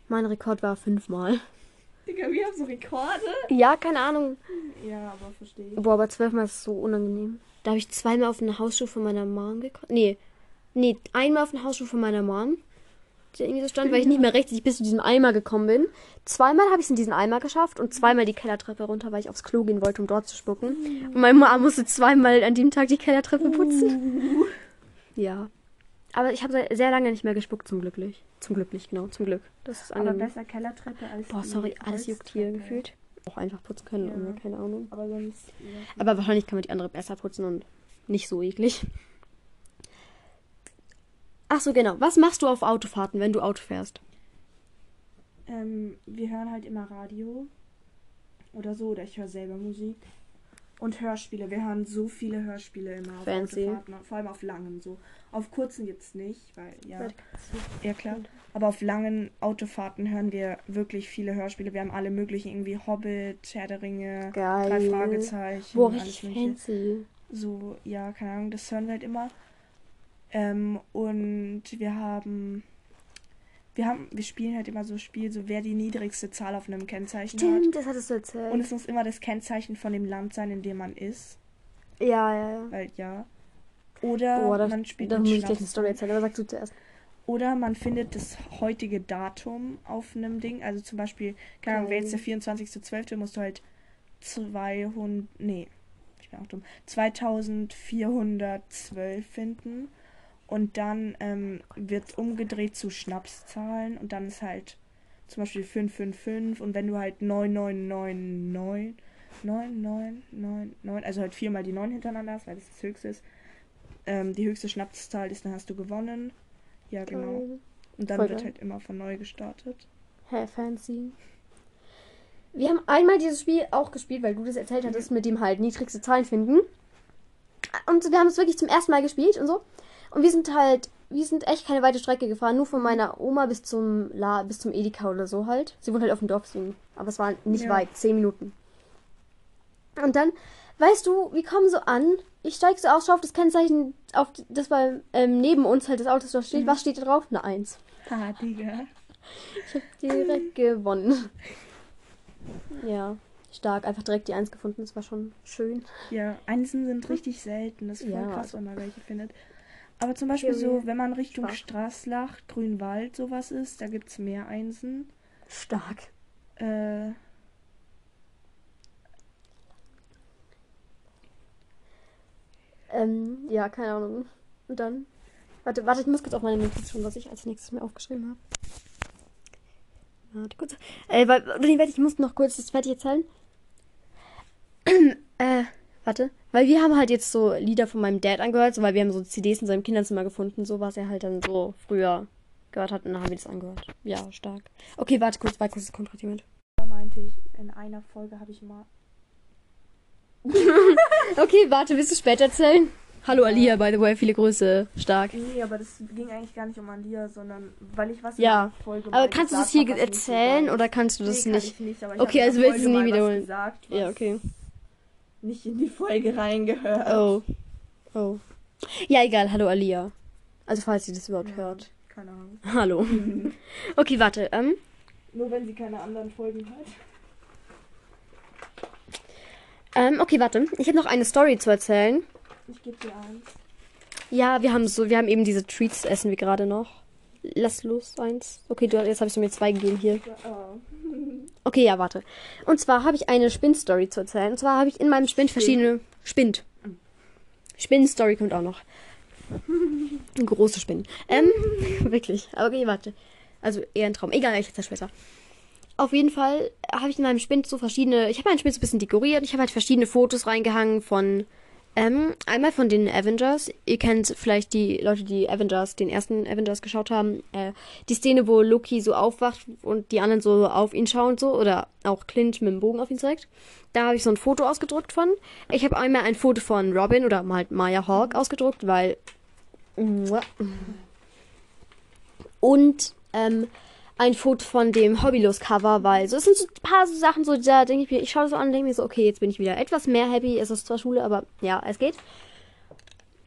Mein Rekord war fünfmal. Digga, wir haben so Rekorde. Ja, keine Ahnung. Ja, aber verstehe ich. Boah, aber zwölfmal ist so unangenehm. Da habe ich zweimal auf den Hausschuh von meiner Mom gekotzt. Nee. Nee, einmal auf den Hausschuh von meiner Mom. Der irgendwie so stand, weil ich nicht mehr rechtzeitig bis zu diesem Eimer gekommen bin. Zweimal habe ich es in diesen Eimer geschafft und zweimal die Kellertreppe runter, weil ich aufs Klo gehen wollte, um dort zu spucken. Und meine Mom musste zweimal an dem Tag die Kellertreppe putzen. Ja. Aber ich habe se- sehr lange nicht mehr gespuckt, zum Glücklich. Zum Glücklich, genau, zum Glück. Das ist Aber angenehm. besser Kellertreppe als. Boah, sorry, alles juckt hier gefühlt. Auch einfach putzen können, Ja. oder keine Ahnung. Aber sonst. Ja. Aber wahrscheinlich kann man die andere besser putzen und nicht so eklig. Ach so, genau. Was machst du auf Autofahrten, wenn du Auto fährst? Ähm, wir hören halt immer Radio oder so, oder ich höre selber Musik. Und Hörspiele. Wir hören so viele Hörspiele immer auf Fancy. Autofahrten, vor allem auf langen so. Auf kurzen jetzt nicht, weil ja, ja klar. Aber auf langen Autofahrten hören wir wirklich viele Hörspiele. Wir haben alle möglichen irgendwie Hobbit, Herr der Ringe, Geil. drei Fragezeichen, Boah, alles richtig Mögliche. fancy. So, ja, keine Ahnung, das hören wir halt immer. Ähm, und wir haben, wir haben, wir spielen halt immer so Spiel, so wer die niedrigste Zahl auf einem Kennzeichen hat. Stimmt, das hattest du erzählt. Und es muss immer das Kennzeichen von dem Land sein, in dem man ist. ja, ja, ja. Weil ja. Oder Boah, da, man spielt da mit muss ich gleich eine. Story erzählen, aber sag du zuerst. Oder man findet das heutige Datum auf einem Ding. Also zum Beispiel, keine Ahnung, wäre jetzt der 24.12., musst du halt 200, nee, ich bin auch dumm, 2412 finden. Und dann ähm, wird umgedreht zu Schnapszahlen und dann ist halt zum Beispiel 555 und wenn du halt 9999 9999, also halt viermal die 9 hintereinander hast, weil das das höchste ist, ähm, die höchste Schnapszahl ist, dann hast du gewonnen. Ja, genau. Und dann Voll wird geil. halt immer von neu gestartet. Hä, fancy. Wir haben einmal dieses Spiel auch gespielt, weil du das erzählt hattest, mit dem halt niedrigste Zahlen finden. Und wir haben es wirklich zum ersten Mal gespielt und so. Und wir sind halt, wir sind echt keine weite Strecke gefahren, nur von meiner Oma bis zum La, bis zum Edeka oder so halt. Sie wohnt halt auf dem Dorf, deswegen. Aber es war nicht Ja. weit, zehn Minuten. Und dann, weißt du, wir kommen so an. Ich steig so aus, schau auf das Kennzeichen, auf das war ähm, neben uns halt das Auto, das da steht. Was steht da drauf? Eine Eins. Ha, Digga. Ich hab direkt gewonnen. Ja, stark. Einfach direkt die Eins gefunden. Das war schon schön. Ja, Einsen sind richtig selten. Das ist voll Ja. krass, wenn man welche findet. Aber zum Beispiel so, wenn man Richtung Stark. Straßlach, Grünwald sowas ist, da gibt es mehr Einsen. Stark. Äh, Ähm, ja, keine Ahnung. Und dann. Warte, warte, ich muss kurz auf meine Notiz schauen, was ich als nächstes mir aufgeschrieben habe. Warte kurz. Äh, weil, warte, ich muss noch kurz das fertig erzählen. äh, warte. Weil wir haben halt jetzt so Lieder von meinem Dad angehört, so, weil wir haben so CDs in seinem Kinderzimmer gefunden, so was er halt dann so früher gehört hat und dann haben wir das angehört. Ja, stark. Okay, warte kurz, warte kurz, es kommt gerade jemand. da meinte ich, in einer Folge habe ich mal. Okay, warte, willst du später erzählen? Hallo Alia, by the way, viele Grüße. Stark. Nee, aber das ging eigentlich gar nicht um Alia, sondern weil ich was Ja, in der Folge Aber mal kannst du das hier erzählen oder kannst du das nee, nicht? Kann ich nicht aber ich Okay, also willst du Folge nie wiederholen. Gesagt, Ja, okay. Nicht in die Folge reingehört. Oh. Oh. Ja, egal. Hallo Alia. Also falls sie das überhaupt Ja, hört. Keine Ahnung. Hallo. Okay, warte. Ähm, Nur wenn sie keine anderen Folgen hört. ähm, okay, warte. Ich habe noch eine Story zu erzählen. Ich gebe dir eins. Ja, wir haben so, wir haben eben diese Treats essen wir gerade noch. Lass los, eins. Okay, du, jetzt habe ich mir zwei gegeben hier. Oh. Okay, ja, warte. Und zwar habe ich eine Spin-Story zu erzählen. Und zwar habe ich in meinem Spind verschiedene. Spind. Spin-Story kommt auch noch. Große Spinnen. Ähm, wirklich. Aber okay, warte. Also eher ein Traum. Egal, ich erzähle später. Auf jeden Fall habe ich in meinem Spind so verschiedene. Ich habe meinen Spind so ein bisschen dekoriert. Ich habe halt verschiedene Fotos reingehangen von. Ähm, einmal von den Avengers. Ihr kennt vielleicht die Leute, die Avengers, den ersten Avengers geschaut haben. Äh, die Szene, wo Loki so aufwacht und die anderen so auf ihn schauen, so. Oder auch Clint mit dem Bogen auf ihn zeigt. Da habe ich so ein Foto ausgedruckt von. Ich habe einmal ein Foto von Robin oder halt Maya Hawk ausgedruckt, weil. Und ähm, ein Foto von dem Hobbylos-Cover, weil so, es sind so ein paar so Sachen, so da denke ich mir, ich schaue so an und denke mir so, okay, jetzt bin ich wieder etwas mehr happy. Es ist zwar Schule, aber ja, es geht.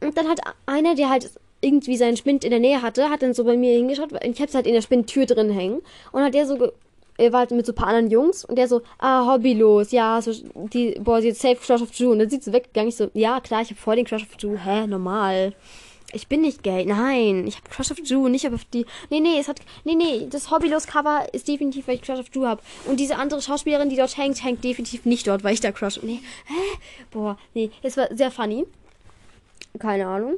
Und dann hat einer, der halt irgendwie seinen Spind in der Nähe hatte, hat dann so bei mir hingeschaut, weil ich hab's halt in der Spindtür drin hängen. Und hat der so, er war halt mit so ein paar anderen Jungs und der so, ah, hobbylos, ja, so, die, boah, sie hat safe Crush of Drew. Und dann sieht sie weggegangen, ich so, ja, klar, ich habe voll den Crush of Drew, hä, normal. Ich bin nicht gay, nein, ich habe Crush of Drew, nicht auf die, nee, nee, es hat, nee, nee, das hobbylos Cover ist definitiv, weil ich Crush of Drew habe. Und diese andere Schauspielerin, die dort hängt, hängt definitiv nicht dort, weil ich da Crush, nee, hä, boah, nee, es war sehr funny. Keine Ahnung.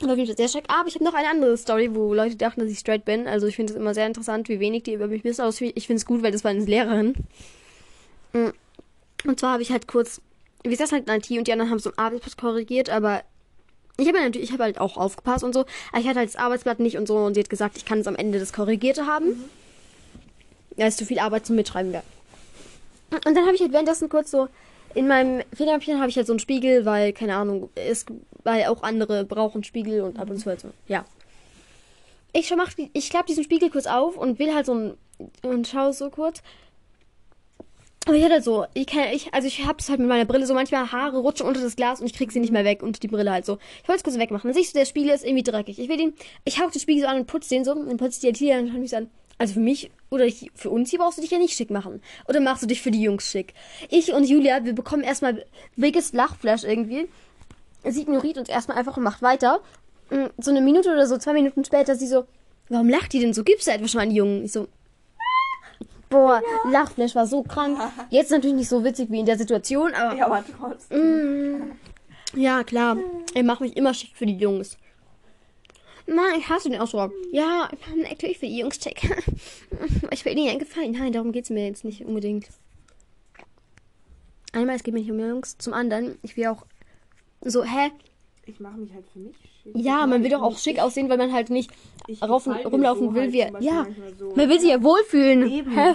Und auf jeden Fall sehr stark. Aber ich habe noch eine andere Story, wo Leute dachten, dass ich straight bin. Also ich finde es immer sehr interessant, wie wenig die über mich wissen. Aber ich finde es gut, weil das war eine Lehrerin. Mm. Und zwar habe ich halt kurz, wir saßen halt in IT und die anderen haben so ein Arbeitsblatt korrigiert, aber ich habe natürlich, ich habe halt auch aufgepasst und so. Aber ich hatte halt das Arbeitsblatt nicht und so und sie hat gesagt, ich kann es am Ende das Korrigierte haben. Da ist zu viel Arbeit zum Mitschreiben wäre. Und dann habe ich halt währenddessen kurz so in meinem Federmäppchen habe ich halt so einen Spiegel, weil, keine Ahnung, es, weil auch andere brauchen Spiegel und ab und zu halt so. Ja. Ich mach, ich klappe diesen Spiegel kurz auf und will halt so ein, und schaue so kurz. Aber ich hatte so, ich kann, ich, also ich hab's halt mit meiner Brille so manchmal Haare rutschen unter das Glas und ich krieg sie nicht mehr weg unter die Brille halt so. Ich wollte es kurz wegmachen. Dann siehst du, der Spiegel ist irgendwie dreckig. Ich will den, ich hauch den Spiegel so an und putze den so und putze die Tiere und schaue mich an. Also für mich oder ich, für uns hier brauchst du dich ja nicht schick machen. Oder machst du dich für die Jungs schick? Ich und Julia, wir bekommen erstmal biggest Lachflash irgendwie. Sie ignoriert uns erstmal einfach und macht weiter. Mm, So eine Minute oder so, zwei Minuten später, sie so, warum lacht die denn so? Gibst du etwas schon mal einen Jungen? Ich so, boah, Lachflash war so krank. Jetzt natürlich nicht so witzig wie in der Situation, aber Ja, aber trotzdem. Mm, ja, klar. Ich mache mich immer schick für die Jungs. Nein, ich hasse den Ausdruck. Ja, natürlich für die Jungs schick. Ich will ihnen ja gefallen. Nein, darum geht's mir jetzt nicht unbedingt. Einmal, es geht mir nicht um Jungs. Zum anderen, ich will auch so, hä? Ich mache mich halt für mich. Ja, man will doch auch schick aussehen, weil man halt nicht mir rumlaufen so will. halt Wie, ja, so. man will sich ja wohlfühlen. Eben. Hä?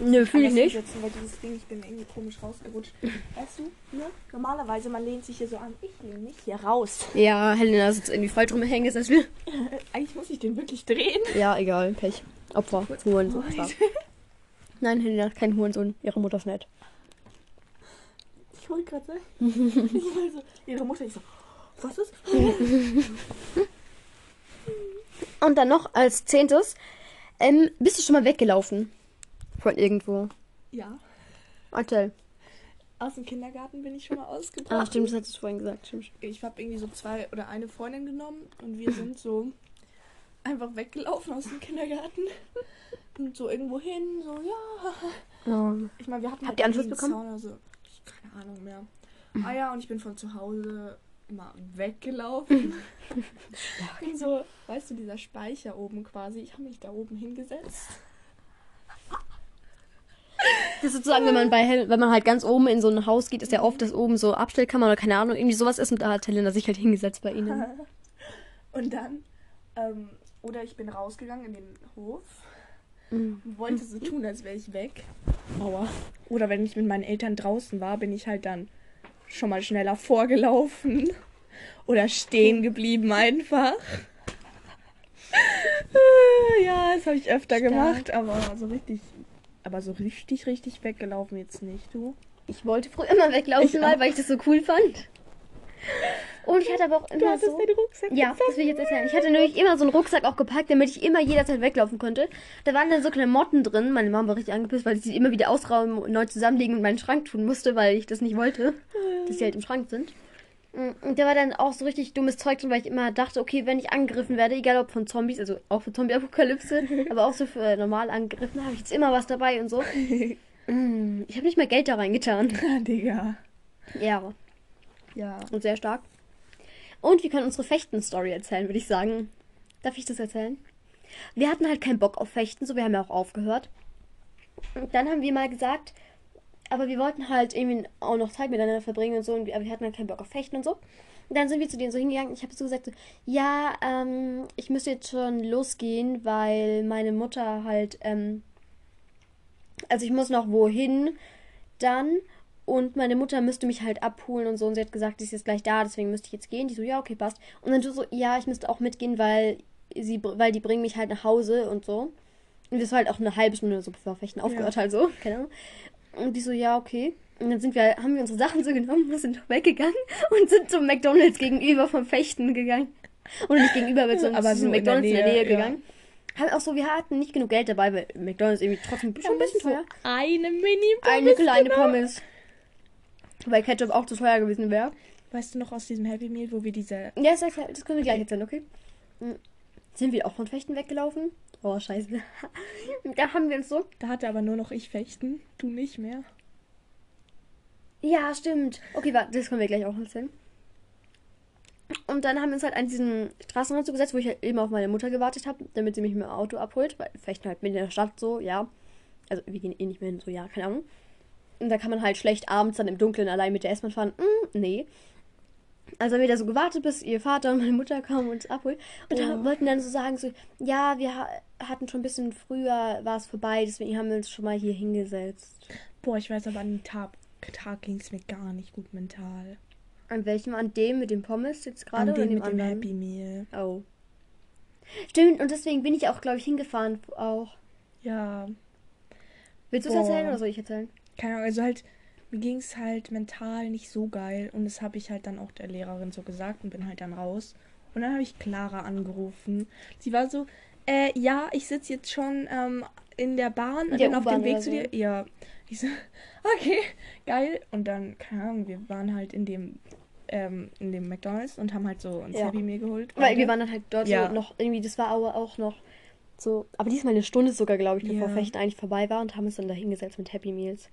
Nö, fühle ich nicht. hinsetzen, weil dieses Ding, ich bin irgendwie komisch rausgerutscht. Weißt du, ne? normalerweise man lehnt sich hier so an. Ich lehne mich hier raus. Ja, Helena sitzt irgendwie falsch rum hängen, ist will. Eigentlich muss ich den wirklich drehen. Ja, egal, Pech. Opfer, Hurensohn. Nein, Helena ist kein Hurensohn. Ihre Mutter ist nett. Ich wollte gerade sagen. ich war so, ihre Mutter, ich so, was ist? Und dann noch als zehntes, ähm, bist du schon mal weggelaufen? Von irgendwo. Ja. Erzähl. Aus dem Kindergarten bin ich schon mal ausgebrochen. Ah, stimmt, das hattest du vorhin gesagt. Stimmt. Ich habe irgendwie so zwei oder eine Freundin genommen und wir sind so einfach weggelaufen aus dem Kindergarten. Und so irgendwo hin, so, ja. Oh. Ich meine, wir hatten Habt ihr irgendwie Anschluss bekommen? Zaun, also, ich, keine Ahnung mehr. Ah ja, und ich bin von zu Hause immer weggelaufen. und so, weißt du, dieser Speicher oben quasi. Ich habe mich da oben hingesetzt. Das ist sozusagen, wenn man bei Hel wenn man halt ganz oben in so ein Haus geht, ist ja oft, dass oben so Abstellkammer oder keine Ahnung, irgendwie sowas ist und da hat Helena sich halt hingesetzt bei ihnen. Und dann, ähm, oder ich bin rausgegangen in den Hof Mhm. und wollte so tun, als wäre ich weg. Aua. Oder wenn ich mit meinen Eltern draußen war, bin ich halt dann schon mal schneller vorgelaufen. Oder stehen geblieben einfach. Ja, das habe ich öfter Stark. gemacht, aber so richtig, aber so richtig, richtig weggelaufen jetzt nicht, du. Ich wollte früher immer weglaufen, Ich mal, auch. weil ich das so cool fand. Und ich hatte aber auch immer so. den Rucksack Ja, das will ich jetzt erzählen. Ich hatte nämlich immer so einen Rucksack auch gepackt, damit ich immer jederzeit weglaufen konnte. Da waren dann so Klamotten drin. Meine Mama war richtig angepisst, weil ich sie immer wieder ausrauben und neu zusammenlegen und in meinen Schrank tun musste, weil ich das nicht wollte, dass sie halt im Schrank sind. Und da war dann auch so richtig dummes Zeug drin, weil ich immer dachte, okay, wenn ich angegriffen werde, egal ob von Zombies, also auch für Zombie-Apokalypse, aber auch so für normal angegriffen, habe ich jetzt immer was dabei und so. Mm, Ich habe nicht mal Geld da reingetan. Digga. Ja, Ja. und sehr stark. Und wir können unsere Fechten-Story erzählen, würde ich sagen. Darf ich das erzählen? Wir hatten halt keinen Bock auf Fechten, so wir haben ja auch aufgehört. Und dann haben wir mal gesagt, aber wir wollten halt irgendwie auch noch Zeit miteinander verbringen und so, und wir, aber wir hatten halt keinen Bock auf Fechten und so. Und dann sind wir zu denen so hingegangen. Ich habe so gesagt, so, ja, ähm, ich müsste jetzt schon losgehen, weil meine Mutter halt, ähm, also ich muss noch wohin dann und meine Mutter müsste mich halt abholen und so. Und sie hat gesagt, sie ist jetzt gleich da, deswegen müsste ich jetzt gehen. Die so, ja, okay, passt. Und dann so, ja, ich müsste auch mitgehen, weil sie, weil die bringen mich halt nach Hause und so. Und das war halt auch eine halbe Stunde so bevor Fechten aufgehört halt so. Keine Ahnung. Und die so, ja, okay. Und dann sind wir, haben wir unsere Sachen so genommen, wir sind weggegangen und sind zum McDonalds gegenüber vom Fechten gegangen. Oder nicht gegenüber, aber, so, Aber so so in der McDonalds in der Nähe, Nähe, ja. gegangen. Halt auch so, wir hatten nicht genug Geld dabei, weil McDonalds irgendwie trotzdem schon ein bisschen teuer. Eine mini Eine kleine Pommes. Weil Ketchup auch zu teuer gewesen wäre. Weißt du noch aus diesem Happy Meal, wo wir diese. Ja, das, das können wir gleich erzählen, okay? Mhm. Sind wir auch von Fechten weggelaufen? Oh, scheiße. da haben wir uns so. Da hatte aber nur noch ich fechten, du nicht mehr. Ja, stimmt. Okay, warte, das können wir gleich auch erzählen. Und dann haben wir uns halt an diesen Straßenrand so gesetzt, wo ich halt eben auf meine Mutter gewartet habe, damit sie mich mit dem Auto abholt. Weil Fechten halt mitten in der Stadt so, ja. Also wir gehen eh nicht mehr hin, so, ja, keine Ahnung. Und da kann man halt schlecht abends dann im Dunkeln allein mit der S-Bahn fahren. Mm, nee. Also haben wir da so gewartet, bis ihr Vater und meine Mutter kamen und uns abholen. Und da Oh. wollten dann so sagen, so, ja, wir ha hatten schon ein bisschen früher, war es vorbei, deswegen haben wir uns schon mal hier hingesetzt. Boah, ich weiß aber an dem Tag, Tag ging es mir gar nicht gut mental. An welchem? An dem mit dem Pommes jetzt gerade An oder dem dem mit dem anderen? Happy Meal. Oh. Stimmt, und deswegen bin ich auch, glaube ich, hingefahren auch. Ja. Willst du es erzählen oder soll ich erzählen? Keine Ahnung, also halt, mir ging es halt mental nicht so geil. Und das habe ich halt dann auch der Lehrerin so gesagt und bin halt dann raus. Und dann habe ich Clara angerufen. Sie war so, äh, ja, ich sitze jetzt schon ähm, in der Bahn und bin auf dem Weg zu so. dir. Ja. Ich so, okay, geil. Und dann, keine Ahnung, wir waren halt in dem, ähm, in dem McDonalds und haben halt so uns Ja. Happy Meal geholt. Weil wir waren dann halt dort Ja. so noch irgendwie, das war aber auch noch so, aber diesmal eine Stunde sogar, glaube ich, bevor Ja. Fechten eigentlich vorbei war und haben uns dann da hingesetzt mit Happy Meals.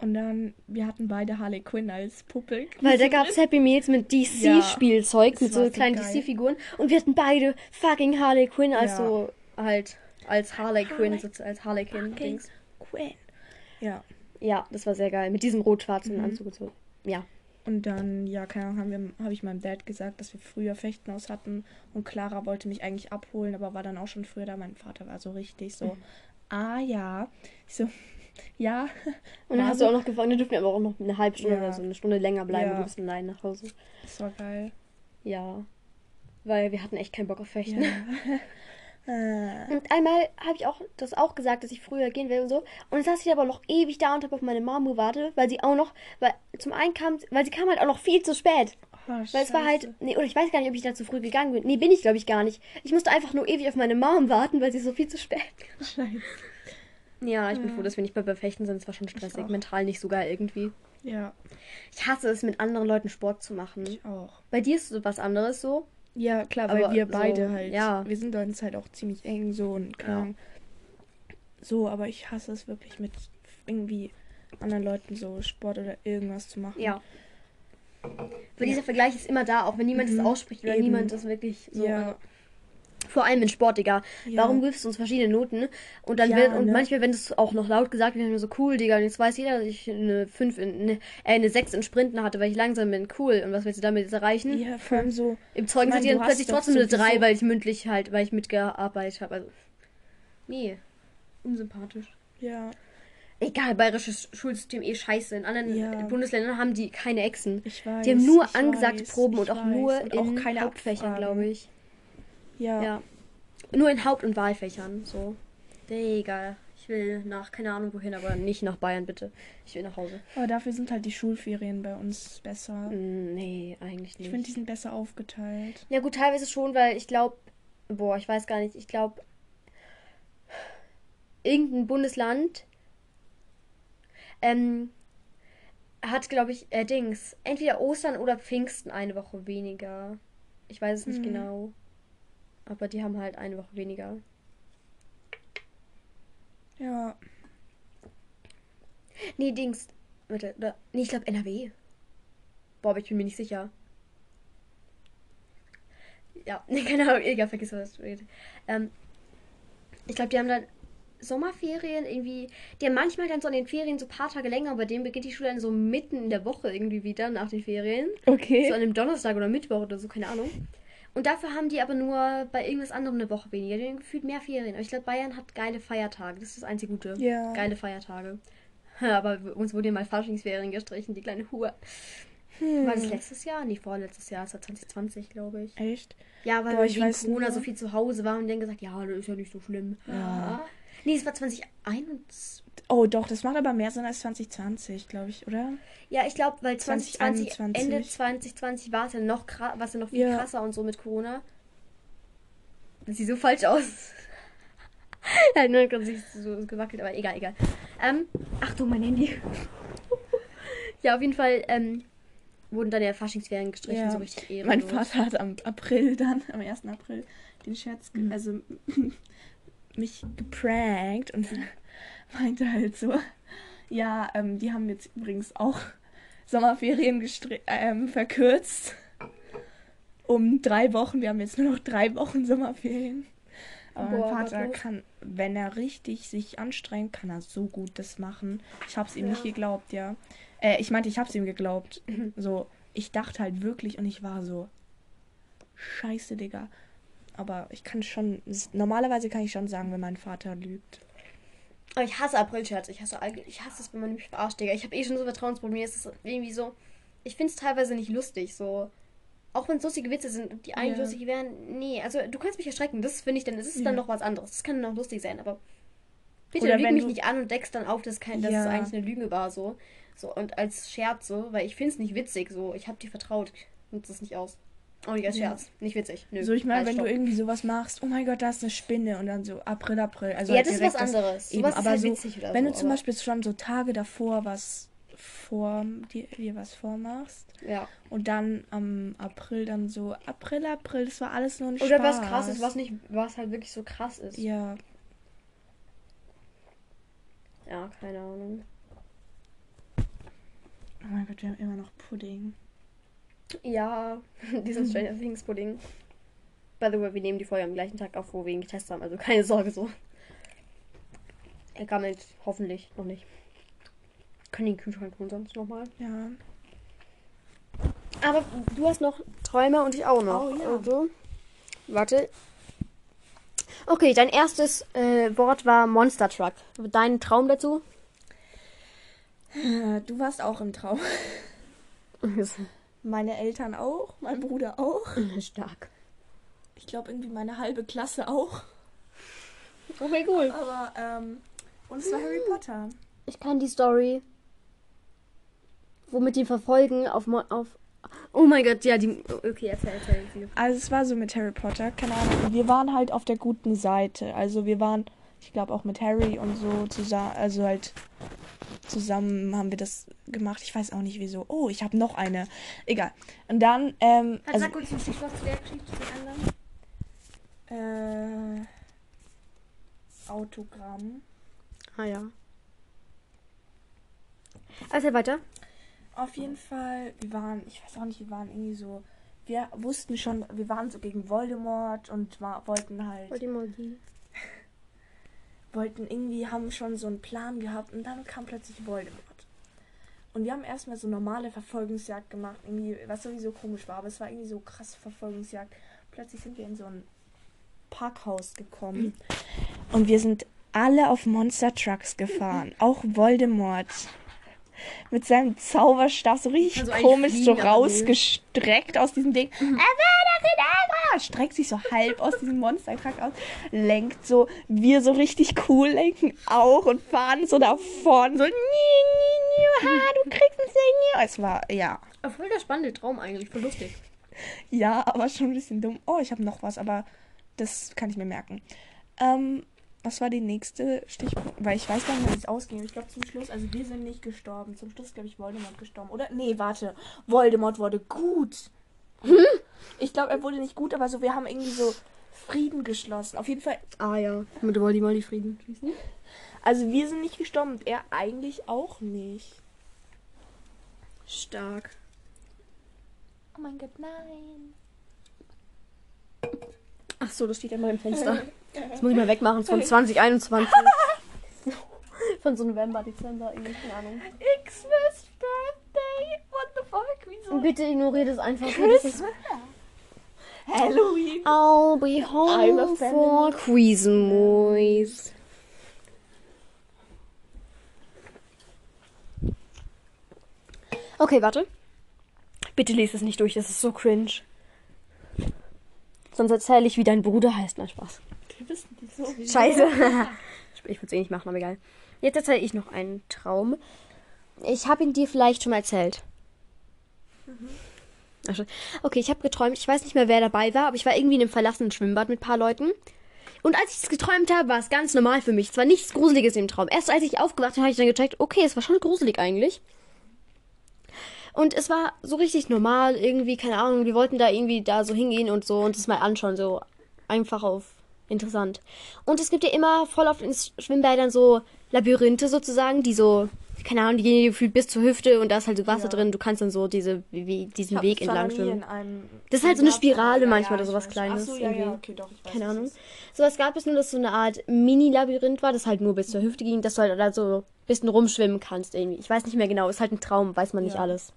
Und dann, wir hatten beide Harley Quinn als Puppe. Weil da gab es. Happy Meals mit DC-Spielzeug, Das mit so kleinen. DC-Figuren und wir hatten beide fucking Harley Quinn als Ja. so halt als Harley Quinn, Harley- so, als Harley Quinn Dings. Quinn. Ja. Ja, das war sehr geil. Mit diesem rot-schwarzen Mhm. Anzug und so. Ja. Und dann, ja, keine Ahnung, haben wir, habe ich meinem Dad gesagt, dass wir früher Fechtenhaus hatten. Und Clara wollte mich eigentlich abholen, aber war dann auch schon früher da. Mein Vater war so richtig so, ah ja. Ich so, ja. Und dann hast du auch noch gefragt, dann dürfen wir aber auch noch eine halbe Stunde Ja. oder so eine Stunde länger bleiben Ja. du bist allein nach Hause. Das war geil. Ja. Weil wir hatten echt keinen Bock auf Fechten. Ja. Und einmal habe ich auch das auch gesagt, dass ich früher gehen will und so. Und dann saß ich aber noch ewig da und habe auf meine Mom gewartet, weil sie auch noch, weil zum einen kam, weil sie kam halt auch noch viel zu spät. oh, Weil es war halt, nee, oder ich weiß gar nicht, ob ich da zu früh gegangen bin. Nee, bin ich glaube ich gar nicht. Ich musste einfach nur ewig auf meine Mom warten, weil sie so viel zu spät. Scheiße. Ja, ich bin Ja. froh, dass wir nicht bei Befechten sind. Es war schon stressig, mental nicht so geil irgendwie. Ja, Ich hasse es, mit anderen Leuten Sport zu machen. ich auch. Bei dir ist so was anderes so. Ja, klar, weil Aber wir so, beide halt, ja. wir sind uns halt auch ziemlich eng so und keine Ja. So, aber ich hasse es wirklich mit irgendwie anderen Leuten so Sport oder irgendwas zu machen. Ja. Weil dieser Vergleich ist immer da, auch wenn niemand es Mhm, ausspricht oder eben. niemand das wirklich so. Ja, Vor allem in Sport, Digga. Ja. Warum gibst du uns verschiedene Noten? Und dann Ja, wird, und ne? manchmal, wenn es auch noch laut gesagt wird, dann so cool, Digga, und jetzt weiß jeder, dass ich eine 5 in, eine, äh, eine 6 in Sprinten hatte, weil ich langsam bin. Cool. Und was willst du damit jetzt erreichen? ja, vor allem so, Im Zeugnis Ich hat mein, ihr du dann plötzlich trotzdem eine 3, sowieso- weil ich mündlich halt, weil ich mitgearbeitet habe. Also. Nee. Unsympathisch. ja, Egal, bayerisches Schulsystem eh scheiße. In anderen Ja. Bundesländern haben die keine Exen. ich weiß. Die haben nur ich angesagte weiß, Proben und auch weiß. nur und in auch keine Hauptfächern, Abfragen. glaube ich. Ja. Ja. Nur in Haupt- und Wahlfächern. So. Digga. Ich will nach, keine Ahnung wohin, aber nicht nach Bayern, bitte. Ich will nach Hause. aber dafür sind halt die Schulferien bei uns besser. Mm, Nee, eigentlich Ich nicht. finde, die sind besser aufgeteilt. Ja, gut, teilweise schon, weil ich glaube, boah, ich weiß gar nicht, ich glaube, irgendein Bundesland ähm, hat, glaube ich, äh, Dings, entweder Ostern oder Pfingsten eine Woche weniger. Ich weiß es nicht Hm. genau. Aber die haben halt eine Woche weniger. Ja. Nee, Dings. Warte, oder, nee, ich glaube NRW. Boah, aber ich bin mir nicht sicher. Ja, keine Ahnung, egal, vergiss was. du redest. Ähm, ich glaube, die haben dann Sommerferien irgendwie. Die haben manchmal dann so an den Ferien so ein paar Tage länger, bei denen beginnt die Schule dann so mitten in der Woche irgendwie wieder nach den Ferien. Okay. So an einem Donnerstag oder Mittwoch oder so, keine Ahnung. Und dafür haben die aber nur bei irgendwas anderem eine Woche weniger. Die haben gefühlt mehr Ferien. Aber ich glaube, Bayern hat geile Feiertage. Das ist das einzige Gute. Ja. Geile Feiertage. Aber uns wurde mal Faschingsferien gestrichen, die kleine Hure. Hm. War das letztes Jahr? Nee, vorletztes Jahr. Es war 2020, glaube ich. Echt? Ja, weil Boah, ich wegen Corona nur- so viel zu Hause war und dann gesagt, ja, das ist ja nicht so schlimm. Ja. Nee, es war 2021. Oh, doch, das macht aber mehr Sinn als 2020, glaube ich, oder? Ja, ich glaube, weil 2020, 2021. Ende 2020 war es ja noch krass, war es ja noch viel Ja. krasser und so mit Corona. Das sieht so falsch aus. Hat nur sich so gewackelt, aber egal, egal. Ähm, Achtung, mein Handy. ja, auf jeden Fall ähm, wurden dann ja Faschingsferien gestrichen, Ja. so richtig ehrenlos. Mein Vater hat am April dann, am 1. April, den Scherz, Mhm. also mich geprankt und meinte halt so, ja, ähm, die haben jetzt übrigens auch Sommerferien ähm, verkürzt um drei Wochen. Wir haben jetzt nur noch drei Wochen Sommerferien. Aber Boah, mein Vater kann, wenn er richtig sich anstrengt, kann er so gut das machen. Ich hab's ihm nicht Ja. geglaubt, ja. Äh, ich meinte, ich hab's ihm geglaubt. So, ich dachte halt wirklich und ich war so, scheiße, Digga. Aber ich kann schon, normalerweise kann ich schon sagen, wenn mein Vater lügt. Aber ich hasse Aprilscherz. Ich hasse, ich hasse es, wenn man mich verarscht, Digga. Ich habe eh schon so Vertrauensprobleme. Es ist irgendwie so. Ich finde es teilweise nicht lustig, so. Auch wenn es lustige Witze sind, die eigentlich Ja. lustig wären. Nee, also du kannst mich erschrecken. Das finde ich dann. Das ist dann Ja. noch was anderes. Das kann dann noch lustig sein, aber. Bitte Oder lüg mich nicht an und deckst dann auf, dass, kein, dass Ja. es eigentlich eine Lüge war, so. So, und als Scherz, so, weil ich finde es nicht witzig, so. Ich habe dir vertraut. Nutze es nicht aus. Oh, Ja. Scherz. Nicht witzig. Nö. So, ich meine, wenn du stopp. irgendwie sowas machst, oh mein Gott, da ist eine Spinne und dann so April, April. Also Ja, halt das ist was anderes. Eben, Sowas ist aber halt so, oder wenn so, du zum Beispiel schon so Tage davor was vor dir, dir was vormachst Ja. und dann am April dann so April, April, das war alles nur ein Oder Spaß. was krass ist, was nicht, was halt wirklich so krass ist. Ja, Ja, keine Ahnung. oh mein Gott, wir haben immer noch Pudding. Ja, diesen Mhm. Stranger Things Pudding. By the way, wir nehmen die Folge am gleichen Tag auf, wo wir ihn getestet haben, also keine Sorge so. Er gammelt hoffentlich noch nicht. Können den Kühlschrank holen sonst nochmal. Ja. Aber du hast noch Träume und ich auch noch. Oh, ja. Also, warte. Okay, dein erstes äh, Wort war Monster Truck. Dein Traum dazu? Äh, Du warst auch im Traum. Meine Eltern auch, mein Bruder auch. Stark. Ich glaube irgendwie meine halbe Klasse auch. Okay, cool. Aber, ähm, und es war Harry Potter. Ich kann die Story. Womit die verfolgen auf, Mo auf. Oh mein Gott, ja, die. Okay, erzähl, erzähl. erzähl. Also es war so mit Harry Potter, keine Ahnung. Wir waren halt auf der guten Seite. Also wir waren, ich glaube auch mit Harry und so zusammen, also halt zusammen haben wir das gemacht. Ich weiß auch nicht wieso. Oh, ich habe noch eine. Egal. Und dann, ähm, Also, also, sag kurz ein Stichwort zu der Geschichte zu den anderen. äh, Autogramm. Ah ja. Also weiter. Auf jeden Fall, wir waren, ich weiß auch nicht, wir waren irgendwie so, wir wussten schon, wir waren so gegen Voldemort und war, wollten halt, wollten irgendwie, haben schon so einen Plan gehabt und dann kam plötzlich Voldemort. Und wir haben erstmal so normale Verfolgungsjagd gemacht, irgendwie, was sowieso komisch war, aber es war irgendwie so krasse Verfolgungsjagd. Plötzlich sind wir in so ein Parkhaus gekommen und wir sind alle auf Monster Trucks gefahren, auch Voldemort. Mit seinem Zauberstab so richtig Also komisch so rausgestreckt aus diesem Ding. Avada Streckt sich so halb aus diesem Monster Truck aus, lenkt so, wir so richtig cool lenken auch und fahren so da vorne so, nie, nie, nie, ha, du kriegst ein Senior. Es war, ja, Voll der spannende Traum eigentlich, voll lustig. ja, aber schon ein bisschen dumm. Oh, ich habe noch was, aber das kann ich mir merken. Ähm, was war die nächste Stichpunkt? Weil ich weiß gar nicht, wie es ausging. Ich glaube zum Schluss, also wir sind nicht gestorben. Zum Schluss, glaube ich, Voldemort gestorben. Oder? Nee, warte. Voldemort wurde gut. Ich glaube, er wurde nicht gut, aber so, wir haben irgendwie so Frieden geschlossen. Auf jeden Fall, Ah ja, mit Woldi Molly Frieden. also wir sind nicht gestorben und er eigentlich auch nicht. Stark. Oh mein Gott, nein. Ach so, das steht ja mal im Fenster. Das muss ich mal wegmachen von 2021. Von so November, Dezember, irgendwie, keine Ahnung. Xmas Birthday. What the fuck? Wieso? Bitte ignoriert es einfach. Ist Halloween. I'll be I'm home a for Christmas. Okay, warte. Bitte lies es nicht durch, das ist so cringe. Sonst erzähle ich, wie dein Bruder heißt. Nein, Spaß. Wir wissen die so. Scheiße. ich würde es eh nicht machen, aber egal. Jetzt erzähle ich noch einen Traum. Ich habe ihn dir vielleicht schon mal erzählt. Schon. Okay, ich habe geträumt. Ich weiß nicht mehr, wer dabei war, aber ich war irgendwie in einem verlassenen Schwimmbad mit ein paar Leuten. Und als ich es geträumt habe, war es ganz normal für mich. Es war nichts Gruseliges im Traum. Erst als ich aufgewacht habe, habe ich dann gecheckt, okay, es war schon gruselig eigentlich. Und es war so richtig normal, irgendwie, keine Ahnung, wir wollten da irgendwie da so hingehen und so und es mal anschauen, so einfach auf interessant. Und es gibt ja immer voll oft in Schwimmbädern so Labyrinthe sozusagen, die so, keine Ahnung, die gehen gefühlt bis zur Hüfte und da ist halt so Wasser Ja. drin. Du kannst dann so diese, wie, diesen Weg entlang schwimmen. Das ist halt so eine Spirale aber manchmal oder ich sowas. Kleines so, ja, irgendwie. ja, okay, doch, weiß. Keine Ahnung. es ist. So, es gab es nur, dass so eine Art Mini-Labyrinth war, das halt nur bis zur Hüfte ging, dass du halt da so ein bisschen rumschwimmen kannst irgendwie. Ich weiß nicht mehr genau, ist halt ein Traum, weiß man nicht Ja. alles.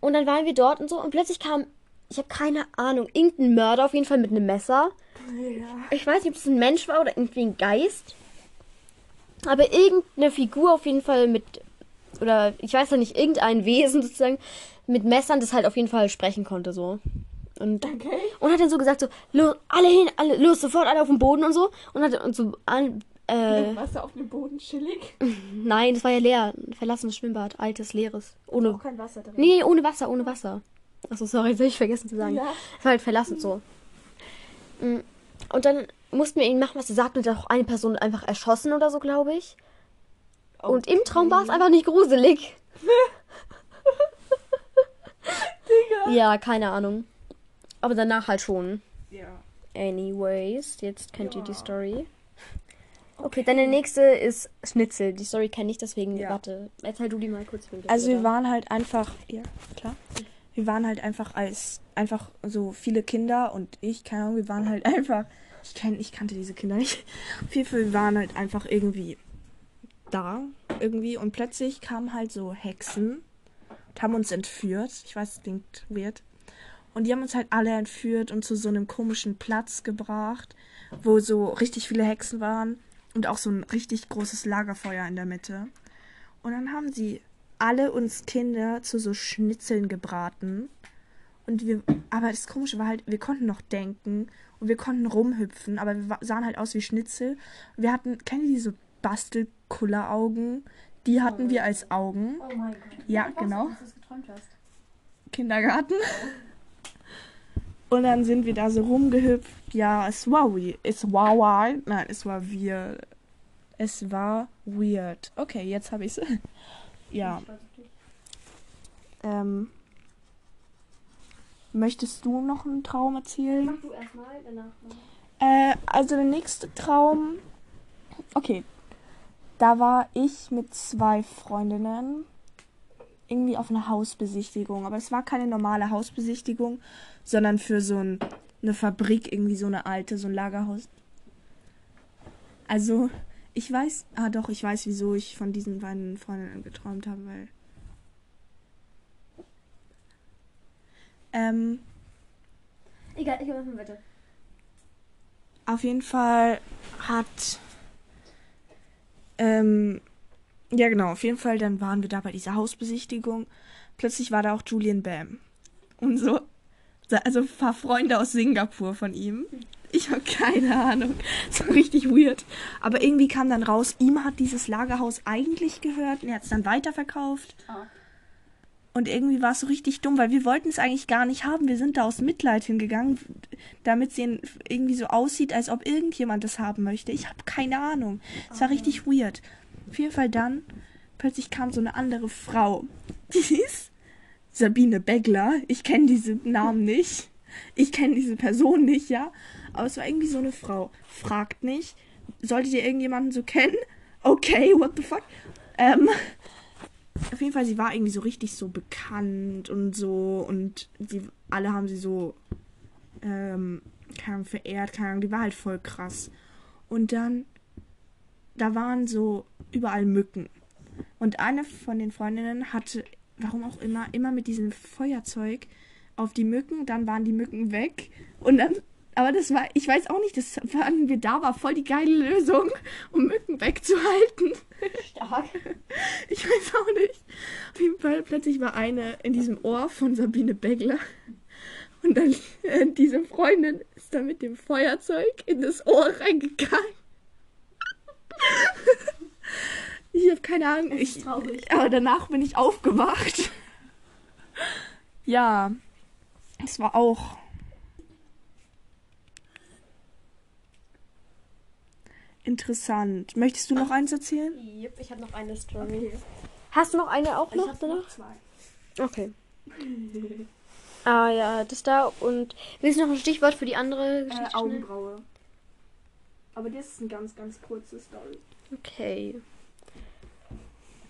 Und dann waren wir dort und so und plötzlich kam, ich habe keine Ahnung, irgendein Mörder auf jeden Fall mit einem Messer. Ja. Ich weiß nicht, ob es ein Mensch war oder irgendwie ein Geist. Aber irgendeine Figur auf jeden Fall mit, oder ich weiß ja nicht, irgendein Wesen sozusagen mit Messern, das halt auf jeden Fall sprechen konnte so. Und, Okay. und hat dann so gesagt so, los, alle hin, alle, los, sofort alle auf den Boden und so. Und hat uns so an, äh, Wasser auf dem Boden chillig. nein, das war ja leer. Ein verlassenes Schwimmbad, altes, leeres. Ohne, Auch kein Wasser drin. nee, ohne Wasser, ohne Wasser. Achso, sorry, das hab ich vergessen zu sagen. Ja. Es war halt verlassen so. Mm, Und dann mussten wir ihn machen, was er sagt, und dann auch eine Person einfach erschossen oder so, glaube ich. Und im Traum war es einfach nicht gruselig. Ja, keine Ahnung. Aber danach halt schon. Ja. Anyways, jetzt kennt ihr die Ja. Story. Okay, deine nächste ist Schnitzel. Die Story kenne ich, deswegen Ja. warte. Erzähl du die mal kurz. Also wir waren halt einfach, ja, klar. Wir waren halt einfach als, einfach so viele Kinder und ich, keine Ahnung, wir waren halt einfach, ich, kenn, ich kannte diese Kinder nicht. Wir waren halt einfach irgendwie da, irgendwie und plötzlich kamen halt so Hexen und haben uns entführt. Ich weiß, es klingt weird. Und die haben uns halt alle entführt und zu so einem komischen Platz gebracht, wo so richtig viele Hexen waren und auch so ein richtig großes Lagerfeuer in der Mitte. Und dann haben sie alle uns Kinder zu so Schnitzeln gebraten. Und wir, aber das Komische war halt, wir konnten noch denken und wir konnten rumhüpfen, aber wir sahen halt aus wie Schnitzel. Wir hatten, kennt ihr diese Bastelkulleraugen? Die hatten wir als Augen. Oh mein Gott. Ja, genau. Dass du geträumt hast. Kindergarten. Und dann sind wir da so rumgehüpft. Ja, es war weird. Es war weird. Nein, es war weird. Es war weird. Okay, jetzt habe ich es. Ja. Ähm, möchtest du noch einen Traum erzählen? Mach du erstmal, danach. Äh, also der nächste Traum. Okay. Da war ich mit zwei Freundinnen irgendwie auf einer Hausbesichtigung. Aber es war keine normale Hausbesichtigung, sondern für so ein, eine Fabrik, irgendwie so eine alte, so ein Lagerhaus. Also, ich weiß, ah doch, ich weiß, wieso ich von diesen beiden Freundinnen geträumt habe, weil. Ähm, Egal, ich mach mal weiter. Auf jeden Fall hat. Ähm, ja, genau, auf jeden Fall, dann waren wir da bei dieser Hausbesichtigung. Plötzlich war da auch Julian Bam. Und so. Also ein paar Freunde aus Singapur von ihm. Ich habe keine Ahnung. So richtig weird. Aber irgendwie kam dann raus, ihm hat dieses Lagerhaus eigentlich gehört und er hat es dann weiterverkauft. Ah. Und irgendwie war es so richtig dumm, weil wir wollten es eigentlich gar nicht haben. Wir sind da aus Mitleid hingegangen, damit es irgendwie so aussieht, als ob irgendjemand das haben möchte. Ich habe keine Ahnung. Es war richtig weird. Auf jeden Fall dann, plötzlich kam so eine andere Frau. Die ist Sabine Begler. Ich kenne diese Namen nicht. Ich kenne diese Person nicht, ja. Aber es war irgendwie so eine Frau. Fragt nicht. Solltet ihr irgendjemanden so kennen? Okay, what the fuck? Ähm, auf jeden Fall, sie war irgendwie so richtig so bekannt und so und sie alle haben sie so ähm, keine Ahnung, verehrt, keine Ahnung, die war halt voll krass. Und dann da waren so überall Mücken. Und eine von den Freundinnen hatte, warum auch immer, immer mit diesem Feuerzeug auf die Mücken, dann waren die Mücken weg und dann aber das war, ich weiß auch nicht, das fanden wir da, war voll die geile Lösung, um Mücken wegzuhalten. Stark. Ich weiß auch nicht. Auf jeden Fall, plötzlich war eine in diesem Ohr von Sabine Begler. Und dann, äh, diese Freundin ist dann mit dem Feuerzeug in das Ohr reingegangen. Ich habe keine Ahnung. Das ist Ich, traurig. aber danach bin ich aufgewacht. Ja, es war auch. Interessant. Möchtest du noch eins erzählen? Yep, ich habe noch eine Story. Hast du noch eine auch noch? danach? zwei. Okay. ah ja, das da. Und willst du noch ein Stichwort für die andere Geschichte? Äh, schnell? Augenbraue. Aber das ist eine ganz, ganz kurze Story. Okay.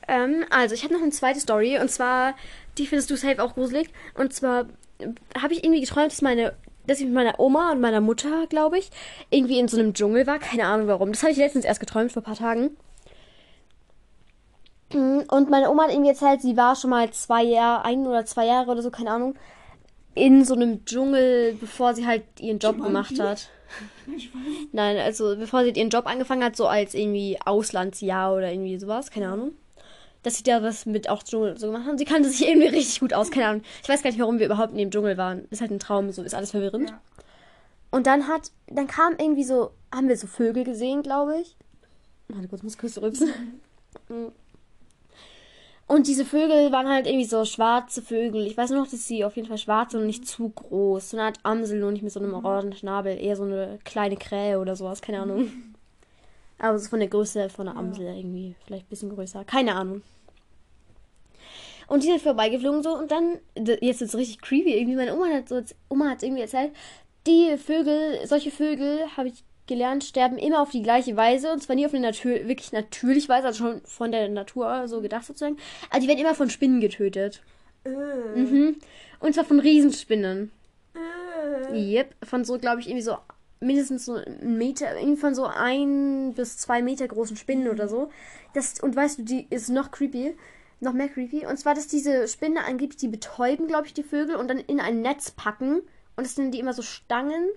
Ähm, also, ich habe noch eine zweite Story. Und zwar, die findest du safe auch gruselig. Und zwar äh, habe ich irgendwie geträumt, dass meine. Dass ich mit meiner Oma und meiner Mutter, glaube ich, irgendwie in so einem Dschungel war. Keine Ahnung warum. Das habe ich letztens erst geträumt, vor ein paar Tagen. Und meine Oma hat irgendwie erzählt, sie war schon mal zwei Jahre, ein oder zwei Jahre oder so, keine Ahnung, in so einem Dschungel, bevor sie halt ihren Job gemacht hat. Nein, also bevor sie ihren Job angefangen hat, so als irgendwie Auslandsjahr oder irgendwie sowas, keine Ahnung. Dass sie da was mit auch Dschungel so gemacht haben. Sie kannte sich irgendwie richtig gut aus, keine Ahnung. Ich weiß gar nicht, warum wir überhaupt in dem Dschungel waren. Ist halt ein Traum, so ist alles verwirrend. Ja. Und dann hat, dann kam irgendwie so, haben wir so Vögel gesehen, glaube ich. Warte kurz, muss kurz rübsen. Und diese Vögel waren halt irgendwie so schwarze Vögel. Ich weiß nur noch, dass sie auf jeden Fall schwarz und nicht zu groß. So eine Art Amsel, nur nicht mit so einem orangen Schnabel. Eher so eine kleine Krähe oder sowas, keine Ahnung. Aber so von der Größe von einer Amsel irgendwie. Vielleicht ein bisschen größer. Keine Ahnung. Und die sind vorbeigeflogen so und dann, jetzt ist es richtig creepy irgendwie. Meine Oma hat so, Oma hat irgendwie erzählt, die Vögel, solche Vögel, habe ich gelernt, sterben immer auf die gleiche Weise. Und zwar nie auf eine Natür wirklich natürliche Weise, also schon von der Natur so gedacht sozusagen. Aber die werden immer von Spinnen getötet. Äh, Mhm. Und zwar von Riesenspinnen. äh. Yep. Von so, glaube ich, irgendwie so mindestens so ein Meter, irgendwie von so ein bis zwei Meter großen Spinnen oder so. Das, und weißt du, die ist noch creepy. noch mehr creepy. Und zwar, dass diese Spinne angeblich, die betäuben, glaube ich, die Vögel und dann in ein Netz packen. Und es sind die immer so Stangen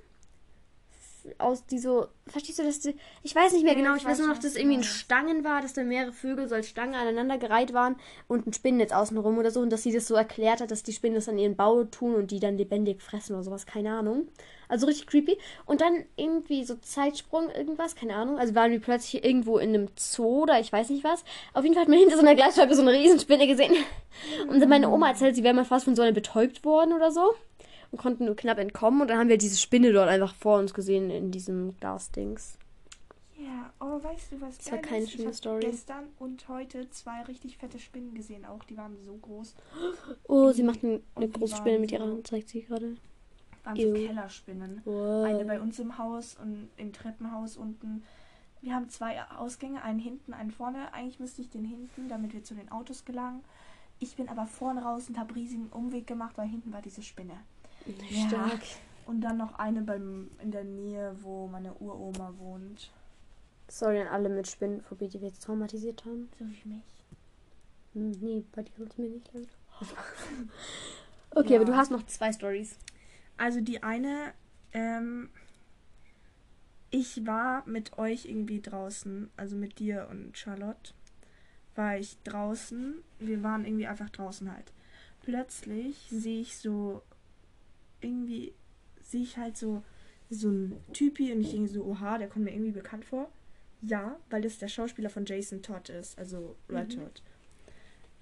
aus die so, verstehst du das? die- Ich weiß nicht mehr genau. ich Ich weiß nur noch, dass es irgendwie in meinst. Stangen war, dass da mehrere Vögel so als Stangen aneinander gereiht waren und ein Spinnennetz außenrum oder so. Und dass sie das so erklärt hat, dass die Spinnen das an ihren Bau tun und die dann lebendig fressen oder sowas. Keine Ahnung. Also richtig creepy. Und dann irgendwie so Zeitsprung, irgendwas, keine Ahnung. Also waren wir plötzlich irgendwo in einem Zoo oder ich weiß nicht was. Auf jeden Fall hat man hinter so einer Glasscheibe so eine Riesenspinne gesehen. Und dann meine Oma erzählt, sie wäre mal fast von so einer betäubt worden oder so. Und konnten nur knapp entkommen. Und dann haben wir diese Spinne dort einfach vor uns gesehen in diesem Glasdings. Ja, aber weißt du, was Das war keine schöne Story. gestern und heute zwei richtig fette Spinnen gesehen auch. Die waren so groß. Oh, sie macht ein, eine große Spinne mit ihrer Hand, zeigt sie gerade. Waren so Ew. Kellerspinnen. Wow. Eine bei uns im Haus und im Treppenhaus unten. Wir haben zwei Ausgänge, einen hinten, einen vorne. Eigentlich müsste ich den hinten, damit wir zu den Autos gelangen. Ich bin aber vorne raus und habe riesigen Umweg gemacht, weil hinten war diese Spinne. Ja. Stark. Und dann noch eine beim, in der Nähe, wo meine Uroma wohnt. Sorry an alle mit Spinnenphobie, die wir jetzt traumatisiert haben. So wie mich. Hm, nee, bei dir tut mir nicht leid. okay, Ja. aber du hast noch zwei Stories. Also die eine, ähm, ich war mit euch irgendwie draußen, also mit dir und Charlotte, war ich draußen. Wir waren irgendwie einfach draußen halt. Plötzlich sehe ich so, irgendwie sehe ich halt so, so ein Typi und ich denke so, oha, der kommt mir irgendwie bekannt vor. Ja, weil das der Schauspieler von Jason Todd ist, also Red Mhm. Todd.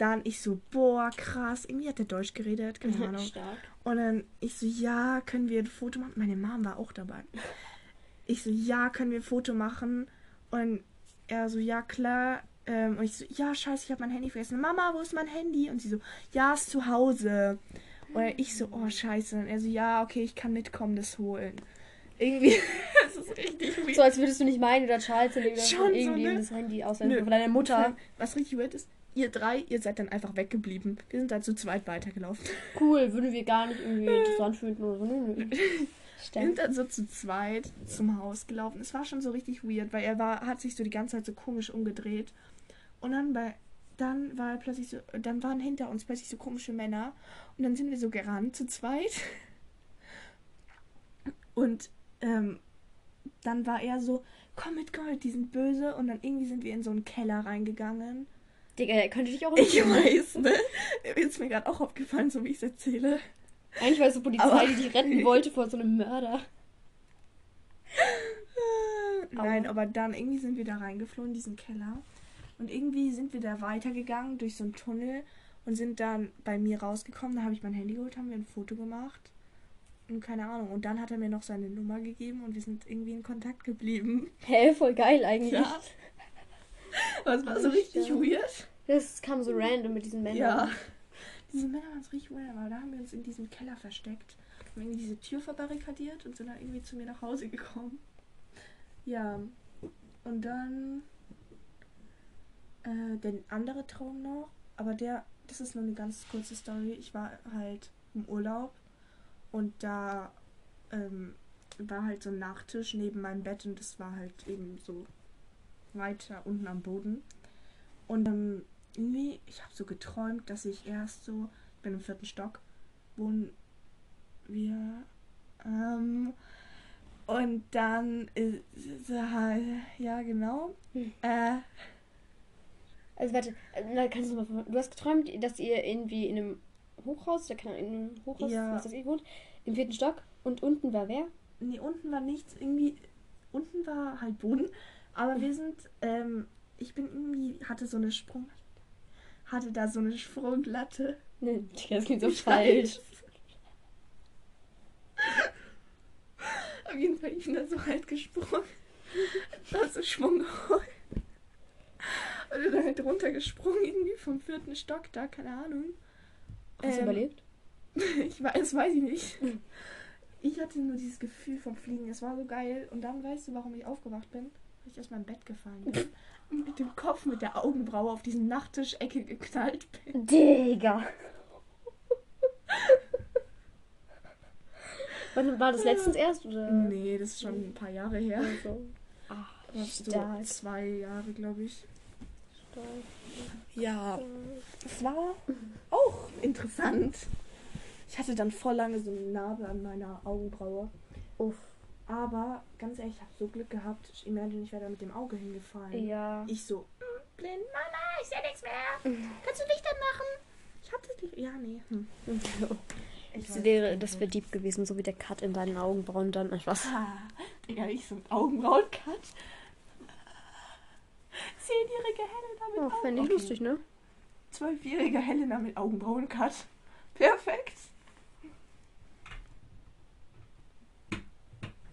Dann ich so, boah, krass, irgendwie hat der Deutsch geredet, keine Ahnung. Stark. Und dann ich so, ja, können wir ein Foto machen? Meine Mom war auch dabei. Ich so, ja, können wir ein Foto machen? Und er so, ja, klar. Ähm, und ich so, ja, scheiße, ich habe mein Handy vergessen. Mama, wo ist mein Handy? Und sie so, ja, ist zu Hause. Und ich so, oh, scheiße. Und er so, ja, okay, ich kann mitkommen, das holen. Irgendwie, das ist richtig weird. So als würdest du nicht meinen oder Charles oder Schon von so, ne? das Handy Nö. von deiner Mutter. Was richtig weird ist, ihr drei, ihr seid dann einfach weggeblieben. Wir sind dann zu zweit weitergelaufen. Cool, würden wir gar nicht irgendwie interessant finden oder so. Nö, nö. Wir sind dann so zu zweit zum Haus gelaufen. Es war schon so richtig weird, weil er war, hat sich so die ganze Zeit so komisch umgedreht. Und dann bei, dann war er plötzlich so, dann waren hinter uns plötzlich so komische Männer. Und dann sind wir so gerannt zu zweit. Und ähm, dann war er so, komm mit, komm mit, die sind böse. Und dann irgendwie sind wir in so einen Keller reingegangen. Digga, der könnte dich auch Ich weiß, ne? Ist mir gerade auch aufgefallen, so wie ich es erzähle. Eigentlich war es so Polizei, Aber- die dich retten wollte vor so einem Mörder. Nein, aber dann irgendwie sind wir da reingeflohen in diesen Keller. Und irgendwie sind wir da weitergegangen durch so einen Tunnel und sind dann bei mir rausgekommen. Da habe ich mein Handy geholt, haben wir ein Foto gemacht. Und keine Ahnung. Und dann hat er mir noch seine Nummer gegeben und wir sind irgendwie in Kontakt geblieben. Hä, voll geil eigentlich. Ja. Was war so richtig Stark. weird? Das kam so random mit diesen Männern. Ja. Diese Männer waren so richtig weird, aber da haben wir uns in diesem Keller versteckt. Haben irgendwie diese Tür verbarrikadiert und sind dann irgendwie zu mir nach Hause gekommen. Ja. Und dann äh, der andere Traum noch, aber der, das ist nur eine ganz kurze Story. Ich war halt im Urlaub und da ähm, war halt so ein Nachtisch neben meinem Bett und das war halt eben so weiter unten am Boden. Und ähm, irgendwie, ich habe so geträumt, dass ich erst so, ich bin im vierten Stock, wohnen wir. Ähm, und dann, äh, ja genau. Hm. Äh, Also warte, na, kannst du mal Du hast geträumt, dass ihr irgendwie in einem Hochhaus, da kann in einem Hochhaus, Ja. was das ihr wohnt, im vierten Stock und unten war wer? nee, unten war nichts, irgendwie, unten war halt Boden, aber wir sind, ähm, ich bin irgendwie, hatte so eine Sprung, hatte da so eine Sprunglatte. Ne, das klingt so Ich falsch. Auf jeden Fall, ich bin da so halt gesprungen. Da so Schwung geholt. Und dann halt runtergesprungen, irgendwie vom vierten Stock da, keine Ahnung. Hast du Ähm, überlebt? Ich weiß, das weiß ich nicht. Ich hatte nur dieses Gefühl vom Fliegen. Es war so geil. Und dann weißt du, warum ich aufgewacht bin? Ich aus meinem Bett gefallen bin. Und mit dem Kopf, mit der Augenbraue auf diesen Nachttischecke geknallt bin. Digga. Wann war das letztens erst? Oder? Nee, das ist schon ein paar Jahre her. Also. Ach, Das so stark. zwei Jahre, glaube ich. Ja, es war auch interessant. Ich hatte dann voll lange so eine Narbe an meiner Augenbraue. Uff. Aber ganz ehrlich, ich habe so Glück gehabt. Ich imagine, ich wäre da mit dem Auge hingefallen. Ja. Ich so, "Mm, blind, Mama, ich sehe nichts mehr. Kannst du Licht anmachen? Ich hab das Licht. Ja, nee. Hm. Ich Das wäre, das wäre deep gewesen, so wie der Cut in deinen Augenbrauen dann. Nein, Spaß. Ah, Digga, ich so mit Augenbrauen-Cut. Zehnjährige Helena mit Oh, Augen- fände ich Okay. lustig, ne? Zwölfjährige Helena mit Augenbrauen-Cut. Perfekt.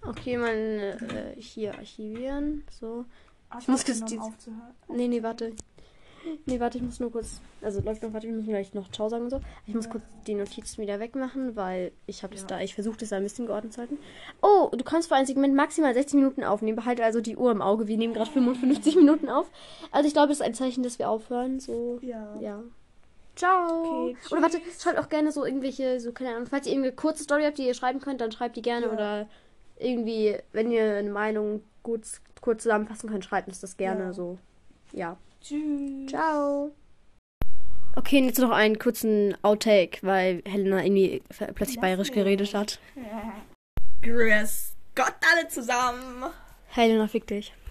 Okay, mal äh, hier archivieren. So. Hast muss kurz genommen, dieses- aufzuhören? Nee, nee, warte. Nee, warte, ich muss nur kurz. Also läuft noch, warte, wir müssen gleich noch Ciao sagen und so. Ich muss Ja. kurz die Notizen wieder wegmachen, weil ich habe das Ja. da, ich versuche das da ein bisschen geordnet zu halten. Oh, du kannst für ein Segment maximal 60 Minuten aufnehmen. Behalte also die Uhr im Auge. Wir nehmen gerade 55 Minuten auf. Also ich glaube, das ist ein Zeichen, dass wir aufhören. So, Ja. ja. Ciao. Okay, oder warte, schreibt auch gerne so irgendwelche, so keine Ahnung, falls ihr irgendeine kurze Story habt, die ihr schreiben könnt, dann schreibt die gerne. Oder irgendwie, wenn ihr eine Meinung gut, kurz zusammenfassen könnt, schreibt uns das gerne Ja. so. Ja. Tschüss. Ciao. Okay, jetzt noch einen kurzen Outtake, weil Helena irgendwie plötzlich Lass bayerisch geredet hat. Grüß Gott alle zusammen. Helena, fick dich.